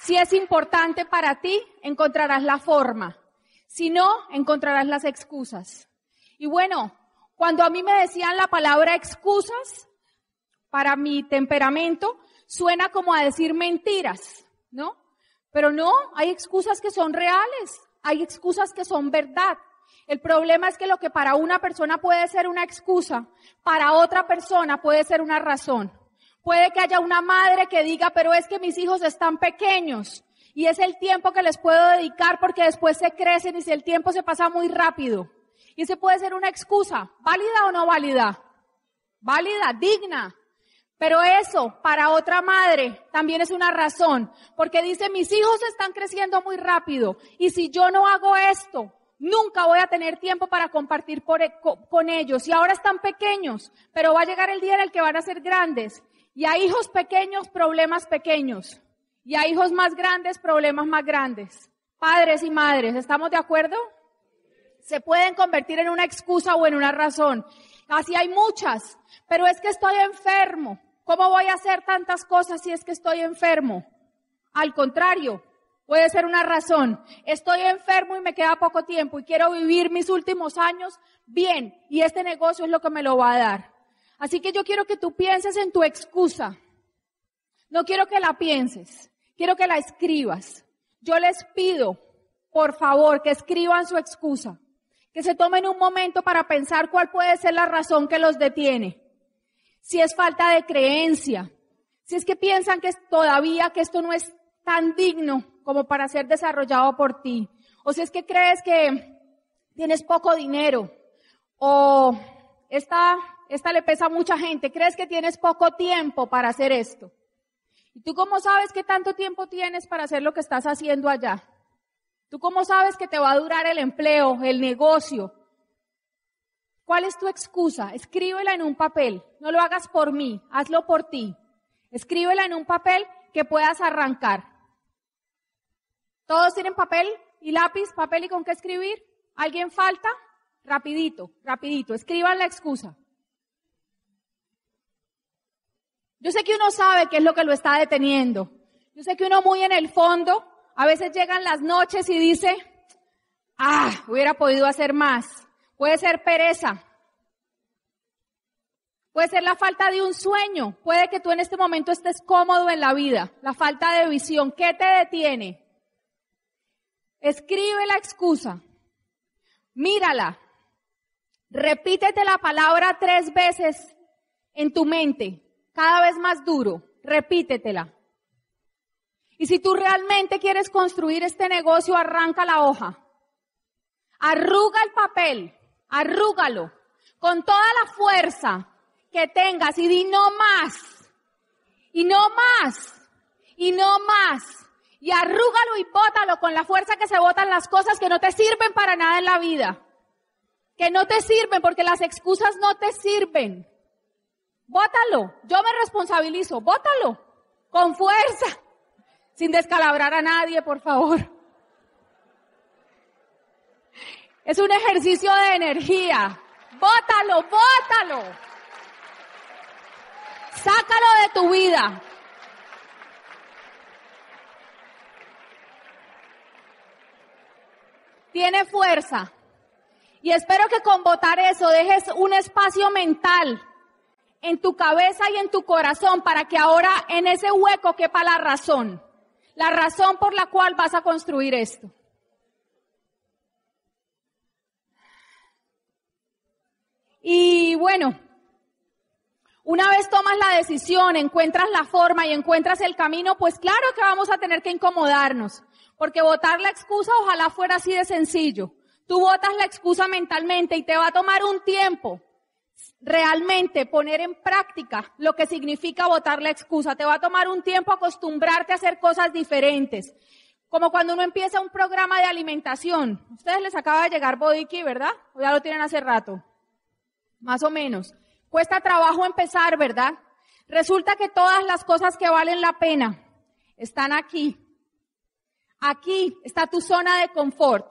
Speaker 3: Si es importante para ti, encontrarás la forma. Si no, encontrarás las excusas. Y bueno, cuando a mí me decían la palabra excusas, para mi temperamento, suena como a decir mentiras, ¿no? Pero no, hay excusas que son reales, hay excusas que son verdad. El problema es que lo que para una persona puede ser una excusa, para otra persona puede ser una razón. Puede que haya una madre que diga, pero es que mis hijos están pequeños y es el tiempo que les puedo dedicar porque después se crecen y si el tiempo se pasa muy rápido. Y ese puede ser una excusa, válida o no válida. Válida, digna. Pero eso para otra madre también es una razón, porque dice, mis hijos están creciendo muy rápido y si yo no hago esto, nunca voy a tener tiempo para compartir e, con ellos. Y ahora están pequeños, pero va a llegar el día en el que van a ser grandes. Y a hijos pequeños, problemas pequeños. Y a hijos más grandes, problemas más grandes. Padres y madres, ¿estamos de acuerdo? Se pueden convertir en una excusa o en una razón. Así hay muchas. Pero es que estoy enfermo. ¿Cómo voy a hacer tantas cosas si es que estoy enfermo? Al contrario, puede ser una razón. Estoy enfermo y me queda poco tiempo y quiero vivir mis últimos años bien y este negocio es lo que me lo va a dar. Así que yo quiero que tú pienses en tu excusa. No quiero que la pienses, quiero que la escribas. Yo les pido, por favor, que escriban su excusa, que se tomen un momento para pensar cuál puede ser la razón que los detiene. Si es falta de creencia, si es que piensan que todavía que esto no es tan digno como para ser desarrollado por ti, o si es que crees que tienes poco dinero, o esta esta le pesa a mucha gente, crees que tienes poco tiempo para hacer esto. ¿Y tú cómo sabes qué tanto tiempo tienes para hacer lo que estás haciendo allá? ¿Tú cómo sabes que te va a durar el empleo, el negocio? ¿Cuál es tu excusa? Escríbela en un papel. No lo hagas por mí, hazlo por ti. Escríbela en un papel que puedas arrancar. ¿Todos tienen papel y lápiz, papel y con qué escribir? ¿Alguien falta? Rapidito, rapidito. Escriban la excusa. Yo sé que uno sabe qué es lo que lo está deteniendo. Yo sé que uno muy en el fondo, a veces llegan las noches y dice, ah, hubiera podido hacer más. Puede ser pereza. Puede ser la falta de un sueño. Puede que tú en este momento estés cómodo en la vida. La falta de visión. ¿Qué te detiene? Escribe la excusa. Mírala. Repítete la palabra tres veces en tu mente cada vez más duro, repítetela. Y si tú realmente quieres construir este negocio, arranca la hoja. Arruga el papel, arrúgalo con toda la fuerza que tengas y di no más. Y no más. Y no más. Y arrúgalo y bótalo con la fuerza que se botan las cosas que no te sirven para nada en la vida. Que no te sirven porque las excusas no te sirven. Bótalo. Yo me responsabilizo. Bótalo. Con fuerza. Sin descalabrar a nadie, por favor. Es un ejercicio de energía. Bótalo, bótalo. Sácalo de tu vida. Tiene fuerza. Y espero que con votar eso dejes un espacio mental en tu cabeza y en tu corazón para que ahora en ese hueco quepa la razón, la razón por la cual vas a construir esto. Y bueno, una vez tomas la decisión, encuentras la forma y encuentras el camino, pues claro que vamos a tener que incomodarnos, porque votar la excusa ojalá fuera así de sencillo. Tú votas la excusa mentalmente y te va a tomar un tiempo, realmente poner en práctica lo que significa votar la excusa. Te va a tomar un tiempo acostumbrarte a hacer cosas diferentes. Como cuando uno empieza un programa de alimentación. Ustedes les acaba de llegar Body Key, ¿verdad? O ya lo tienen hace rato. Más o menos. Cuesta trabajo empezar, ¿verdad? Resulta que todas las cosas que valen la pena están aquí. Aquí está tu zona de confort.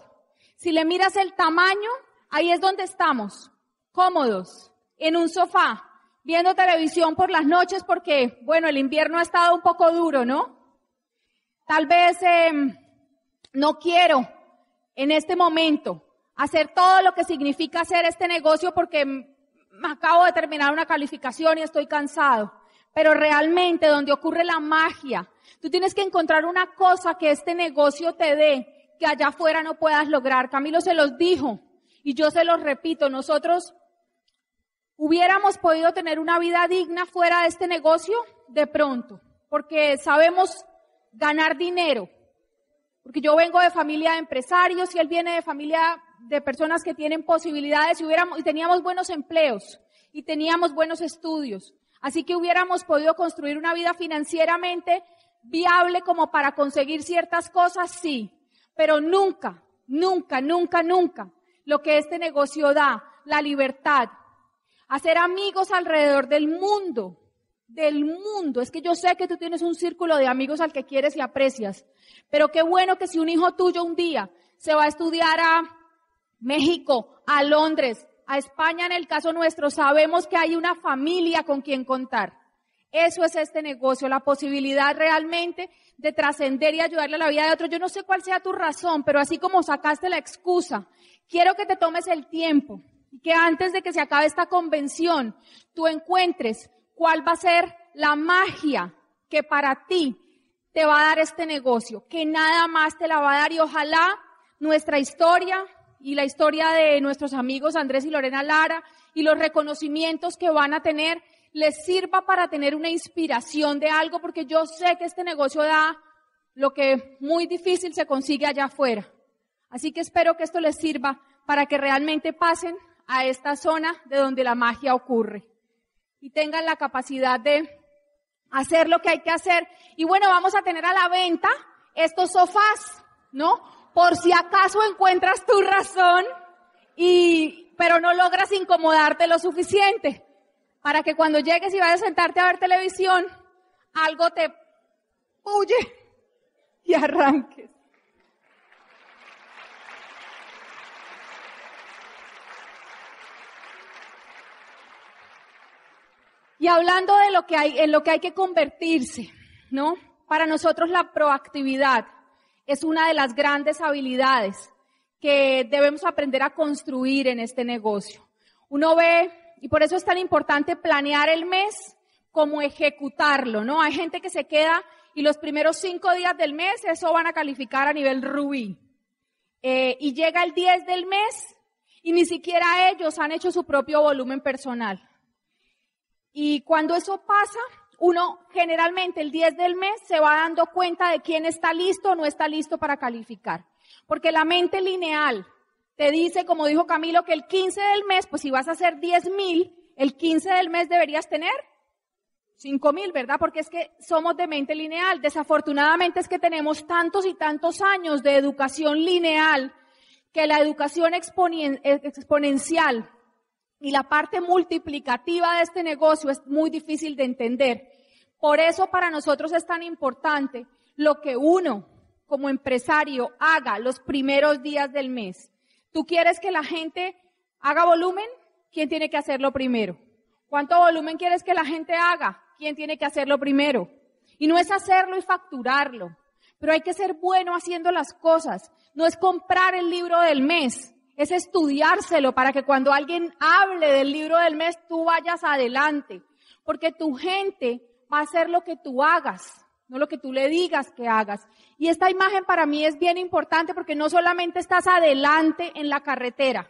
Speaker 3: Si le miras el tamaño, ahí es donde estamos, cómodos en un sofá, viendo televisión por las noches porque, bueno, el invierno ha estado un poco duro, ¿no? Tal vez em, no quiero en este momento hacer todo lo que significa hacer este negocio porque me acabo de terminar una calificación y estoy cansado. Pero realmente donde ocurre la magia, tú tienes que encontrar una cosa que este negocio te dé que allá afuera no puedas lograr. Camilo se los dijo y yo se los repito, nosotros hubiéramos podido tener una vida digna fuera de este negocio de pronto, porque sabemos ganar dinero, porque yo vengo de familia de empresarios y él viene de familia de personas que tienen posibilidades y, hubiéramos, y teníamos buenos empleos y teníamos buenos estudios. Así que hubiéramos podido construir una vida financieramente viable como para conseguir ciertas cosas, sí, pero nunca, nunca, nunca, nunca lo que este negocio da, la libertad, hacer amigos alrededor del mundo, del mundo. Es que yo sé que tú tienes un círculo de amigos al que quieres y aprecias, pero qué bueno que si un hijo tuyo un día se va a estudiar a México, a Londres, a España en el caso nuestro, sabemos que hay una familia con quien contar. Eso es este negocio, la posibilidad realmente de trascender y ayudarle a la vida de otro. Yo no sé cuál sea tu razón, pero así como sacaste la excusa, quiero que te tomes el tiempo y que antes de que se acabe esta convención, tú encuentres cuál va a ser la magia que para ti te va a dar este negocio, que nada más te la va a dar y ojalá nuestra historia y la historia de nuestros amigos Andrés y Lorena Lara y los reconocimientos que van a tener les sirva para tener una inspiración de algo, porque yo sé que este negocio da lo que muy difícil se consigue allá afuera. Así que espero que esto les sirva para que realmente pasen a esta zona de donde la magia ocurre y tengan la capacidad de hacer lo que hay que hacer. Y bueno, vamos a tener a la venta estos sofás, ¿no? Por si acaso encuentras tu razón y, pero no logras incomodarte lo suficiente para que cuando llegues y vayas a sentarte a ver televisión, algo te huye y arranques. Y hablando de lo que hay, en lo que hay que convertirse, ¿no? Para nosotros la proactividad es una de las grandes habilidades que debemos aprender a construir en este negocio. Uno ve y por eso es tan importante planear el mes como ejecutarlo, ¿no? Hay gente que se queda y los primeros cinco días del mes eso van a calificar a nivel rubí. Eh, y llega el 10 del mes y ni siquiera ellos han hecho su propio volumen personal. Y cuando eso pasa, uno generalmente el 10 del mes se va dando cuenta de quién está listo o no está listo para calificar. Porque la mente lineal te dice, como dijo Camilo, que el 15 del mes, pues si vas a hacer 10 mil, el 15 del mes deberías tener 5 mil, ¿verdad? Porque es que somos de mente lineal. Desafortunadamente es que tenemos tantos y tantos años de educación lineal que la educación exponencial y la parte multiplicativa de este negocio es muy difícil de entender. Por eso para nosotros es tan importante lo que uno como empresario haga los primeros días del mes. ¿Tú quieres que la gente haga volumen? ¿Quién tiene que hacerlo primero? ¿Cuánto volumen quieres que la gente haga? ¿Quién tiene que hacerlo primero? Y no es hacerlo y facturarlo, pero hay que ser bueno haciendo las cosas. No es comprar el libro del mes, es estudiárselo para que cuando alguien hable del libro del mes tú vayas adelante, porque tu gente va a hacer lo que tú hagas no lo que tú le digas que hagas. Y esta imagen para mí es bien importante porque no solamente estás adelante en la carretera,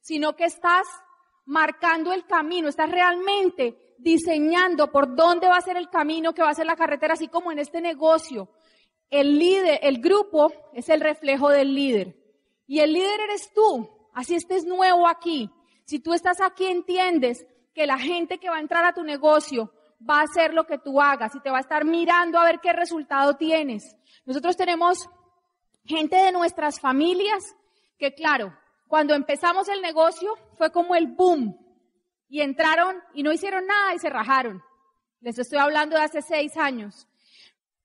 Speaker 3: sino que estás marcando el camino, estás realmente diseñando por dónde va a ser el camino que va a ser la carretera, así como en este negocio. El líder, el grupo es el reflejo del líder. Y el líder eres tú. Así estés nuevo aquí. Si tú estás aquí, entiendes que la gente que va a entrar a tu negocio va a hacer lo que tú hagas y te va a estar mirando a ver qué resultado tienes. Nosotros tenemos gente de nuestras familias que, claro, cuando empezamos el negocio fue como el boom y entraron y no hicieron nada y se rajaron. Les estoy hablando de hace seis años.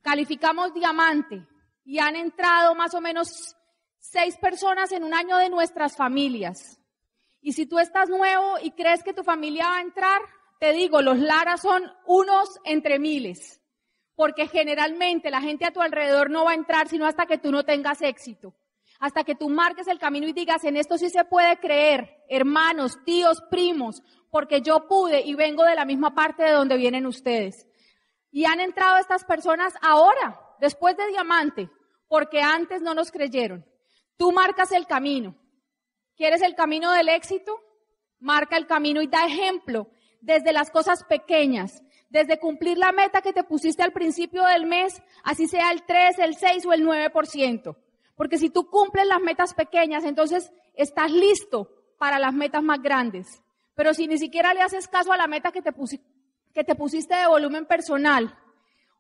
Speaker 3: Calificamos diamante y han entrado más o menos seis personas en un año de nuestras familias. Y si tú estás nuevo y crees que tu familia va a entrar, te digo, los Lara son unos entre miles, porque generalmente la gente a tu alrededor no va a entrar sino hasta que tú no tengas éxito, hasta que tú marques el camino y digas, en esto sí se puede creer, hermanos, tíos, primos, porque yo pude y vengo de la misma parte de donde vienen ustedes. Y han entrado estas personas ahora, después de Diamante, porque antes no nos creyeron. Tú marcas el camino. ¿Quieres el camino del éxito? Marca el camino y da ejemplo desde las cosas pequeñas, desde cumplir la meta que te pusiste al principio del mes, así sea el 3, el 6 o el 9%. Porque si tú cumples las metas pequeñas, entonces estás listo para las metas más grandes. Pero si ni siquiera le haces caso a la meta que te, que te pusiste de volumen personal,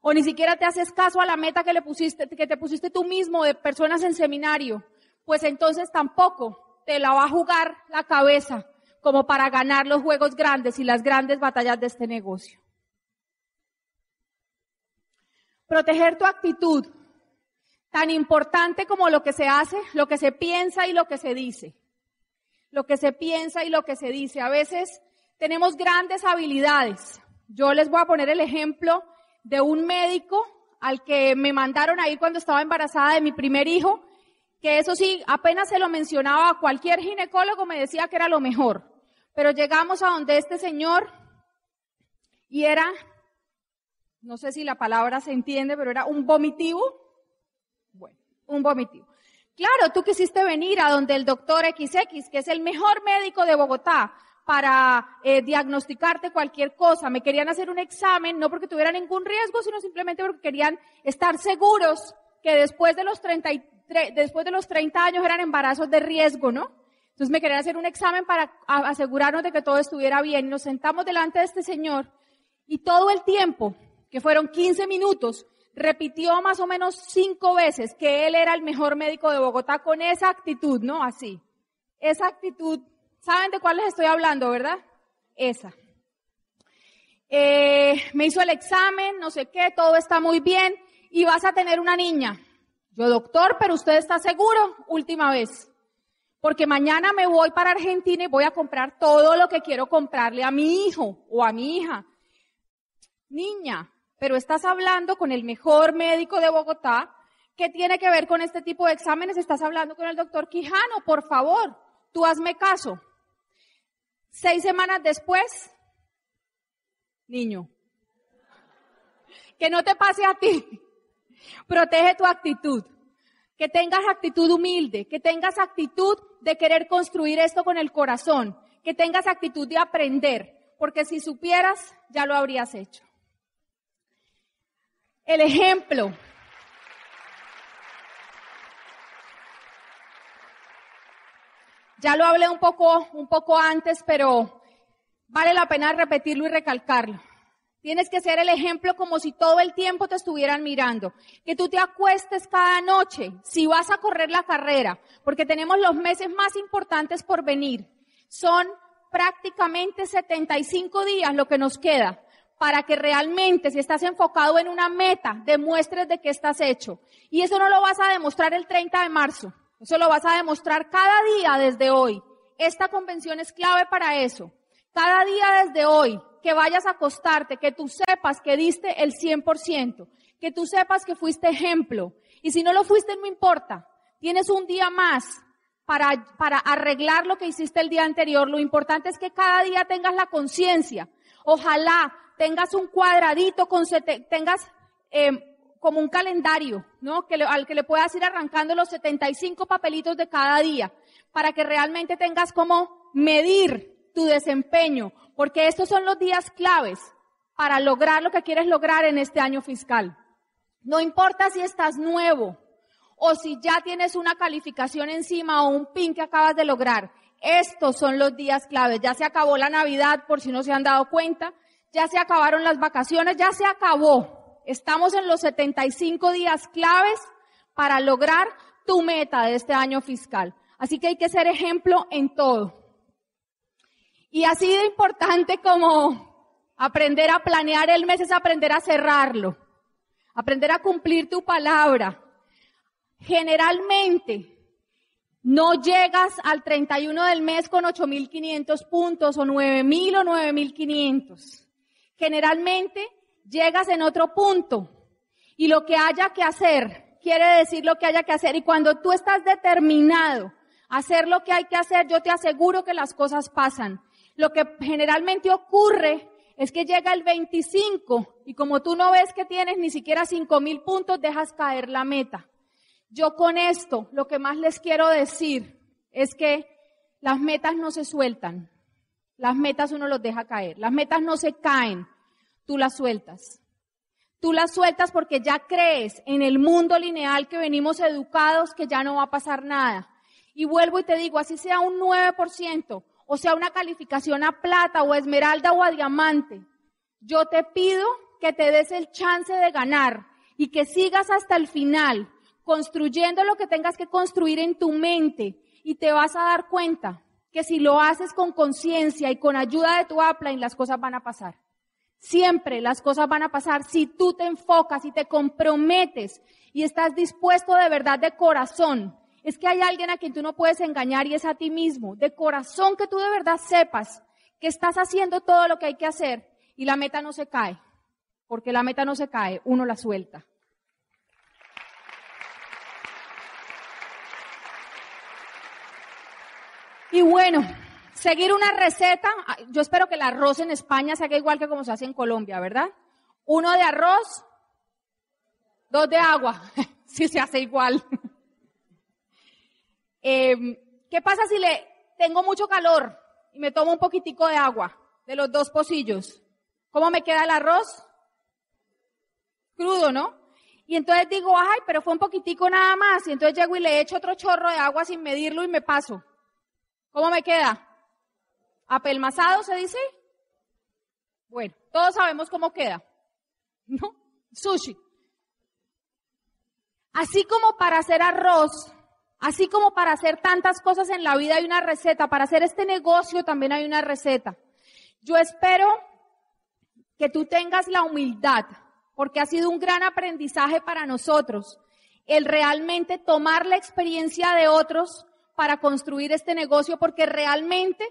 Speaker 3: o ni siquiera te haces caso a la meta que le pusiste, que te pusiste tú mismo de personas en seminario, pues entonces tampoco te la va a jugar la cabeza como para ganar los juegos grandes y las grandes batallas de este negocio. Proteger tu actitud, tan importante como lo que se hace, lo que se piensa y lo que se dice. Lo que se piensa y lo que se dice. A veces tenemos grandes habilidades. Yo les voy a poner el ejemplo de un médico al que me mandaron a ir cuando estaba embarazada de mi primer hijo, que eso sí, apenas se lo mencionaba a cualquier ginecólogo, me decía que era lo mejor. Pero llegamos a donde este señor y era, no sé si la palabra se entiende, pero era un vomitivo. Bueno, un vomitivo. Claro, tú quisiste venir a donde el doctor XX, que es el mejor médico de Bogotá, para eh, diagnosticarte cualquier cosa. Me querían hacer un examen, no porque tuviera ningún riesgo, sino simplemente porque querían estar seguros que después de los 30, después de los 30 años eran embarazos de riesgo, ¿no? Entonces me querían hacer un examen para asegurarnos de que todo estuviera bien. Nos sentamos delante de este señor y todo el tiempo, que fueron 15 minutos, repitió más o menos cinco veces que él era el mejor médico de Bogotá con esa actitud, ¿no? Así. Esa actitud, ¿saben de cuál les estoy hablando, verdad? Esa. Eh, me hizo el examen, no sé qué, todo está muy bien y vas a tener una niña. Yo, doctor, pero usted está seguro, última vez porque mañana me voy para Argentina y voy a comprar todo lo que quiero comprarle a mi hijo o a mi hija. Niña, pero estás hablando con el mejor médico de Bogotá, ¿qué tiene que ver con este tipo de exámenes? Estás hablando con el doctor Quijano, por favor, tú hazme caso. Seis semanas después, niño, que no te pase a ti, protege tu actitud que tengas actitud humilde, que tengas actitud de querer construir esto con el corazón, que tengas actitud de aprender, porque si supieras, ya lo habrías hecho. El ejemplo. Ya lo hablé un poco, un poco antes, pero vale la pena repetirlo y recalcarlo. Tienes que ser el ejemplo como si todo el tiempo te estuvieran mirando. Que tú te acuestes cada noche si vas a correr la carrera, porque tenemos los meses más importantes por venir. Son prácticamente 75 días lo que nos queda para que realmente, si estás enfocado en una meta, demuestres de qué estás hecho. Y eso no lo vas a demostrar el 30 de marzo. Eso lo vas a demostrar cada día desde hoy. Esta convención es clave para eso. Cada día desde hoy, que vayas a acostarte, que tú sepas que diste el 100%, que tú sepas que fuiste ejemplo. Y si no lo fuiste, no importa. Tienes un día más para, para arreglar lo que hiciste el día anterior. Lo importante es que cada día tengas la conciencia. Ojalá tengas un cuadradito con, tengas eh, como un calendario, ¿no? Que al que le puedas ir arrancando los 75 papelitos de cada día para que realmente tengas como medir tu desempeño, porque estos son los días claves para lograr lo que quieres lograr en este año fiscal. No importa si estás nuevo o si ya tienes una calificación encima o un PIN que acabas de lograr. Estos son los días claves. Ya se acabó la Navidad, por si no se han dado cuenta. Ya se acabaron las vacaciones, ya se acabó. Estamos en los 75 días claves para lograr tu meta de este año fiscal. Así que hay que ser ejemplo en todo. Y así de importante como aprender a planear el mes es aprender a cerrarlo, aprender a cumplir tu palabra. Generalmente, No llegas al 31 del mes con 8.500 puntos o 9.000 o 9.500. Generalmente llegas en otro punto y lo que haya que hacer quiere decir lo que haya que hacer y cuando tú estás determinado a hacer lo que hay que hacer, yo te aseguro que las cosas pasan. Lo que generalmente ocurre es que llega el 25 y como tú no ves que tienes ni siquiera 5.000 puntos, dejas caer la meta. Yo con esto lo que más les quiero decir es que las metas no se sueltan. Las metas uno los deja caer. Las metas no se caen. Tú las sueltas. Tú las sueltas porque ya crees en el mundo lineal que venimos educados que ya no va a pasar nada. Y vuelvo y te digo, así sea un 9%, o sea una calificación a plata o a esmeralda o a diamante, yo te pido que te des el chance de ganar y que sigas hasta el final construyendo lo que tengas que construir en tu mente y te vas a dar cuenta que si lo haces con conciencia y con ayuda de tu upline, las cosas van a pasar. Siempre las cosas van a pasar si tú te enfocas y te comprometes y estás dispuesto de verdad de corazón. Es que hay alguien a quien tú no puedes engañar y es a ti mismo. De corazón que tú de verdad sepas que estás haciendo todo lo que hay que hacer y la meta no se cae. Porque la meta no se cae, uno la suelta. Y bueno, seguir una receta, ah, yo espero que el arroz en España se haga igual que como se hace en Colombia, ¿verdad? Uno de arroz, dos de agua, [laughs] si se hace igual. Em, ¿Qué pasa si le tengo mucho calor y me tomo un poquitico de agua de los dos pocillos? ¿Cómo me queda el arroz? Crudo, ¿no? Y entonces digo, ay, pero fue un poquitico nada más. Y entonces llego y le echo otro chorro de agua sin medirlo y me paso. ¿Cómo me queda? ¿Apelmazado se dice? Bueno, todos sabemos cómo queda. ¿No? Sushi. Así como para hacer arroz, así como para hacer tantas cosas en la vida hay una receta, para hacer este negocio también hay una receta. Yo espero que tú tengas la humildad, porque ha sido un gran aprendizaje para nosotros, el realmente tomar la experiencia de otros para construir este negocio porque realmente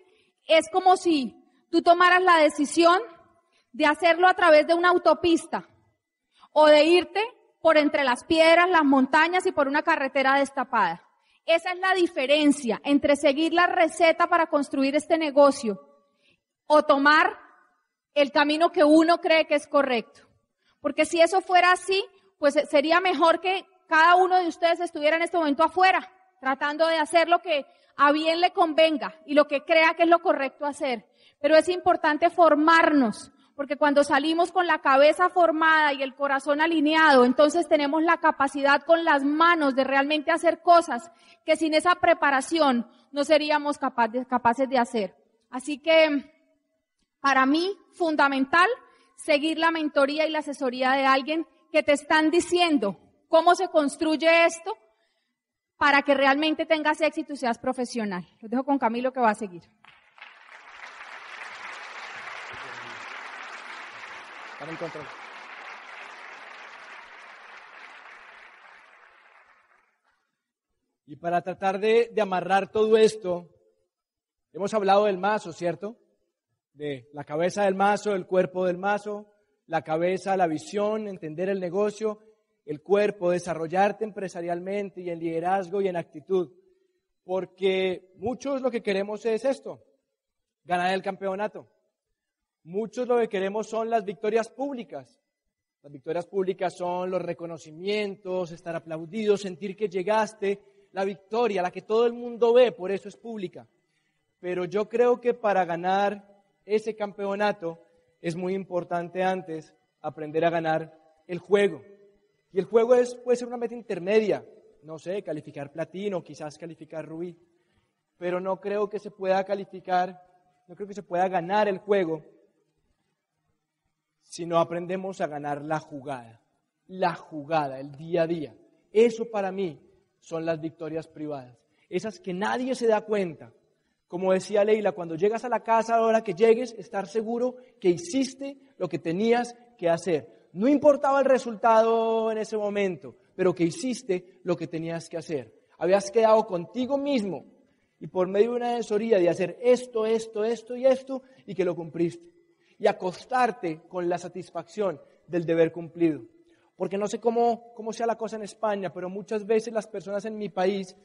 Speaker 3: es como si tú tomaras la decisión de hacerlo a través de una autopista o de irte por entre las piedras, las montañas y por una carretera destapada. Esa es la diferencia entre seguir la receta para construir este negocio o tomar el camino que uno cree que es correcto. Porque si eso fuera así, pues sería mejor que cada uno de ustedes estuviera en este momento afuera tratando de hacer lo que a bien le convenga y lo que crea que es lo correcto hacer. Pero es importante formarnos, porque cuando salimos con la cabeza formada y el corazón alineado, entonces tenemos la capacidad con las manos de realmente hacer cosas que sin esa preparación no seríamos capaces de hacer. Así que, para mí, fundamental, seguir la mentoría y la asesoría de alguien que te están diciendo cómo se construye esto, para que realmente tengas éxito y seas profesional. Lo dejo con Camilo que va a seguir.
Speaker 4: Y para tratar de, de, amarrar todo esto, hemos hablado del mazo, ¿cierto? De la cabeza del mazo, el cuerpo del mazo, la cabeza, la visión, entender el negocio el cuerpo, desarrollarte empresarialmente y en liderazgo y en actitud. Porque muchos lo que queremos es esto, ganar el campeonato. Muchos lo que queremos son las victorias públicas. Las victorias públicas son los reconocimientos, estar aplaudido, sentir que llegaste, la victoria, la que todo el mundo ve, por eso es pública. Pero yo creo que para ganar ese campeonato es muy importante antes aprender a ganar el juego. Y el juego es, puede ser una meta intermedia, no sé, calificar platino, quizás calificar rubí, pero no creo que se pueda calificar, no creo que se pueda ganar el juego si no aprendemos a ganar la jugada, la jugada, el día a día. Eso para mí son las victorias privadas, esas que nadie se da cuenta. Como decía Leila, cuando llegas a la casa, a la hora que llegues, estar seguro que hiciste lo que tenías que hacer no importaba el resultado en ese momento, pero que hiciste lo que tenías que hacer. habías quedado contigo mismo y por medio de una asesoría de hacer esto, esto, esto y esto y que lo cumpliste. Y acostarte con la satisfacción del deber cumplido. Porque no sé cómo, cómo sea la cosa en España, pero muchas veces las personas en mi país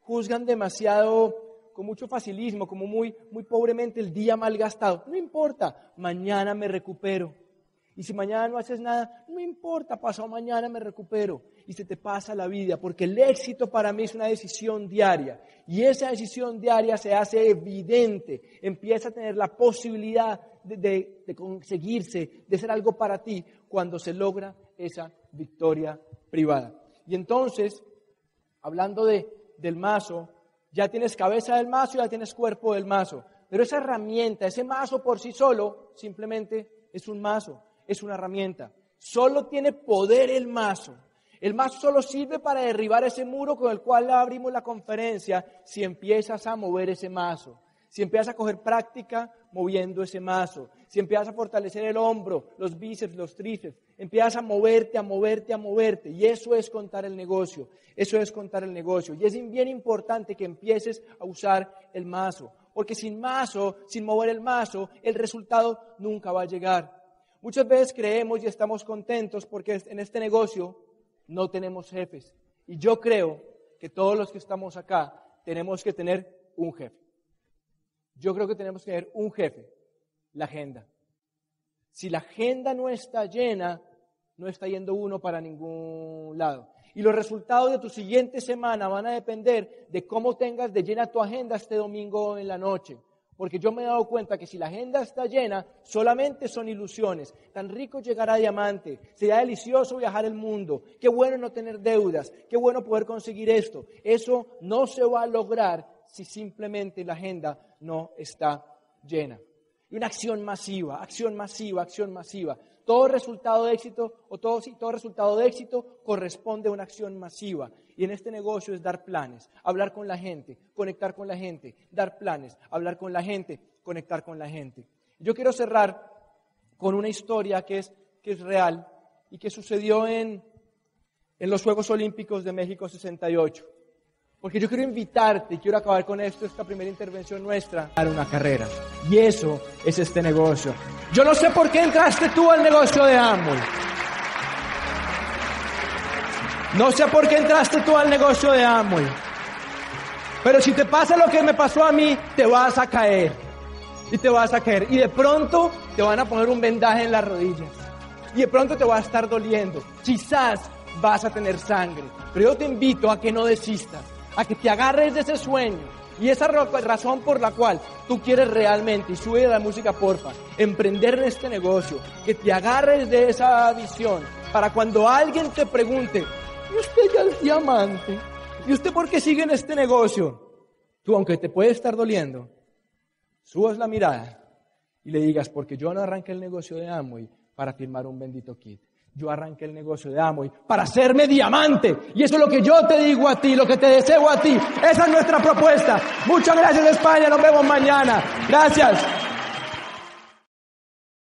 Speaker 4: juzgan demasiado con mucho facilismo, como muy, muy pobremente el día mal gastado. No importa, mañana me recupero. Y si mañana no haces nada, no importa, pasado mañana me recupero. Y se te pasa la vida, porque el éxito para mí es una decisión diaria. Y esa decisión diaria se hace evidente, empieza a tener la posibilidad de, conseguirse, de ser algo para ti, cuando se logra esa victoria privada. Y entonces, hablando de, del mazo, ya tienes cabeza del mazo, ya tienes cuerpo del mazo. Pero esa herramienta, ese mazo por sí solo, simplemente es un mazo, es una herramienta. Solo tiene poder el mazo. El mazo solo sirve para derribar ese muro con el cual abrimos la conferencia si empiezas a mover ese mazo si empiezas a coger práctica moviendo ese mazo, si empiezas a fortalecer el hombro, los bíceps, los tríceps, empiezas a moverte, a moverte, a moverte. Y eso es contar el negocio, eso es contar el negocio. Y es bien importante que empieces a usar el mazo, porque sin mazo, sin mover el mazo, el resultado nunca va a llegar. Muchas veces creemos y estamos contentos porque en este negocio no tenemos jefes. Y yo creo que todos los que estamos acá tenemos que tener un jefe. Yo creo que tenemos que tener un jefe, la agenda. Si la agenda no está llena, no está yendo uno para ningún lado. Y los resultados de tu siguiente semana van a depender de cómo tengas de llena tu agenda este domingo en la noche. Porque yo me he dado cuenta que si la agenda está llena, solamente son ilusiones. Tan rico llegar a diamante, sería delicioso viajar el mundo, qué bueno no tener deudas, qué bueno poder conseguir esto. Eso no se va a lograr si simplemente la agenda no está llena. Y una acción masiva, acción masiva, acción masiva. Todo resultado de éxito o todo, todo resultado de éxito corresponde a una acción masiva. Y en este negocio es dar planes, hablar con la gente, conectar con la gente, dar planes, hablar con la gente, conectar con la gente. Yo quiero cerrar con una historia que es, que es real y que sucedió en, en los Juegos Olímpicos de México 68. Porque yo quiero invitarte quiero acabar con esto, esta primera intervención nuestra, a una carrera. Y eso es este negocio. Yo no sé por qué entraste tú al negocio de Amway. No sé por qué entraste tú al negocio de Amway. Pero si te pasa lo que me pasó a mí, te vas a caer. Y te vas a caer. Y de pronto te van a poner un vendaje en las rodillas. Y de pronto te va a estar doliendo. Quizás vas a tener sangre. Pero yo te invito a que no desistas a que te agarres de ese sueño. Y esa razón por la cual tú quieres realmente, y sube la música porfa, emprender en este negocio, que te agarres de esa visión, para cuando alguien te pregunte, ¿y usted ya es diamante? ¿Y usted por qué sigue en este negocio? Tú, aunque te puede estar doliendo, subas la mirada y le digas, porque yo no arranqué el negocio de Amway para firmar un bendito kit yo arranqué el negocio de Amway para hacerme diamante. Y eso es lo que yo te digo a ti, lo que te deseo a ti. Esa es nuestra propuesta. Muchas gracias España, nos vemos mañana. Gracias.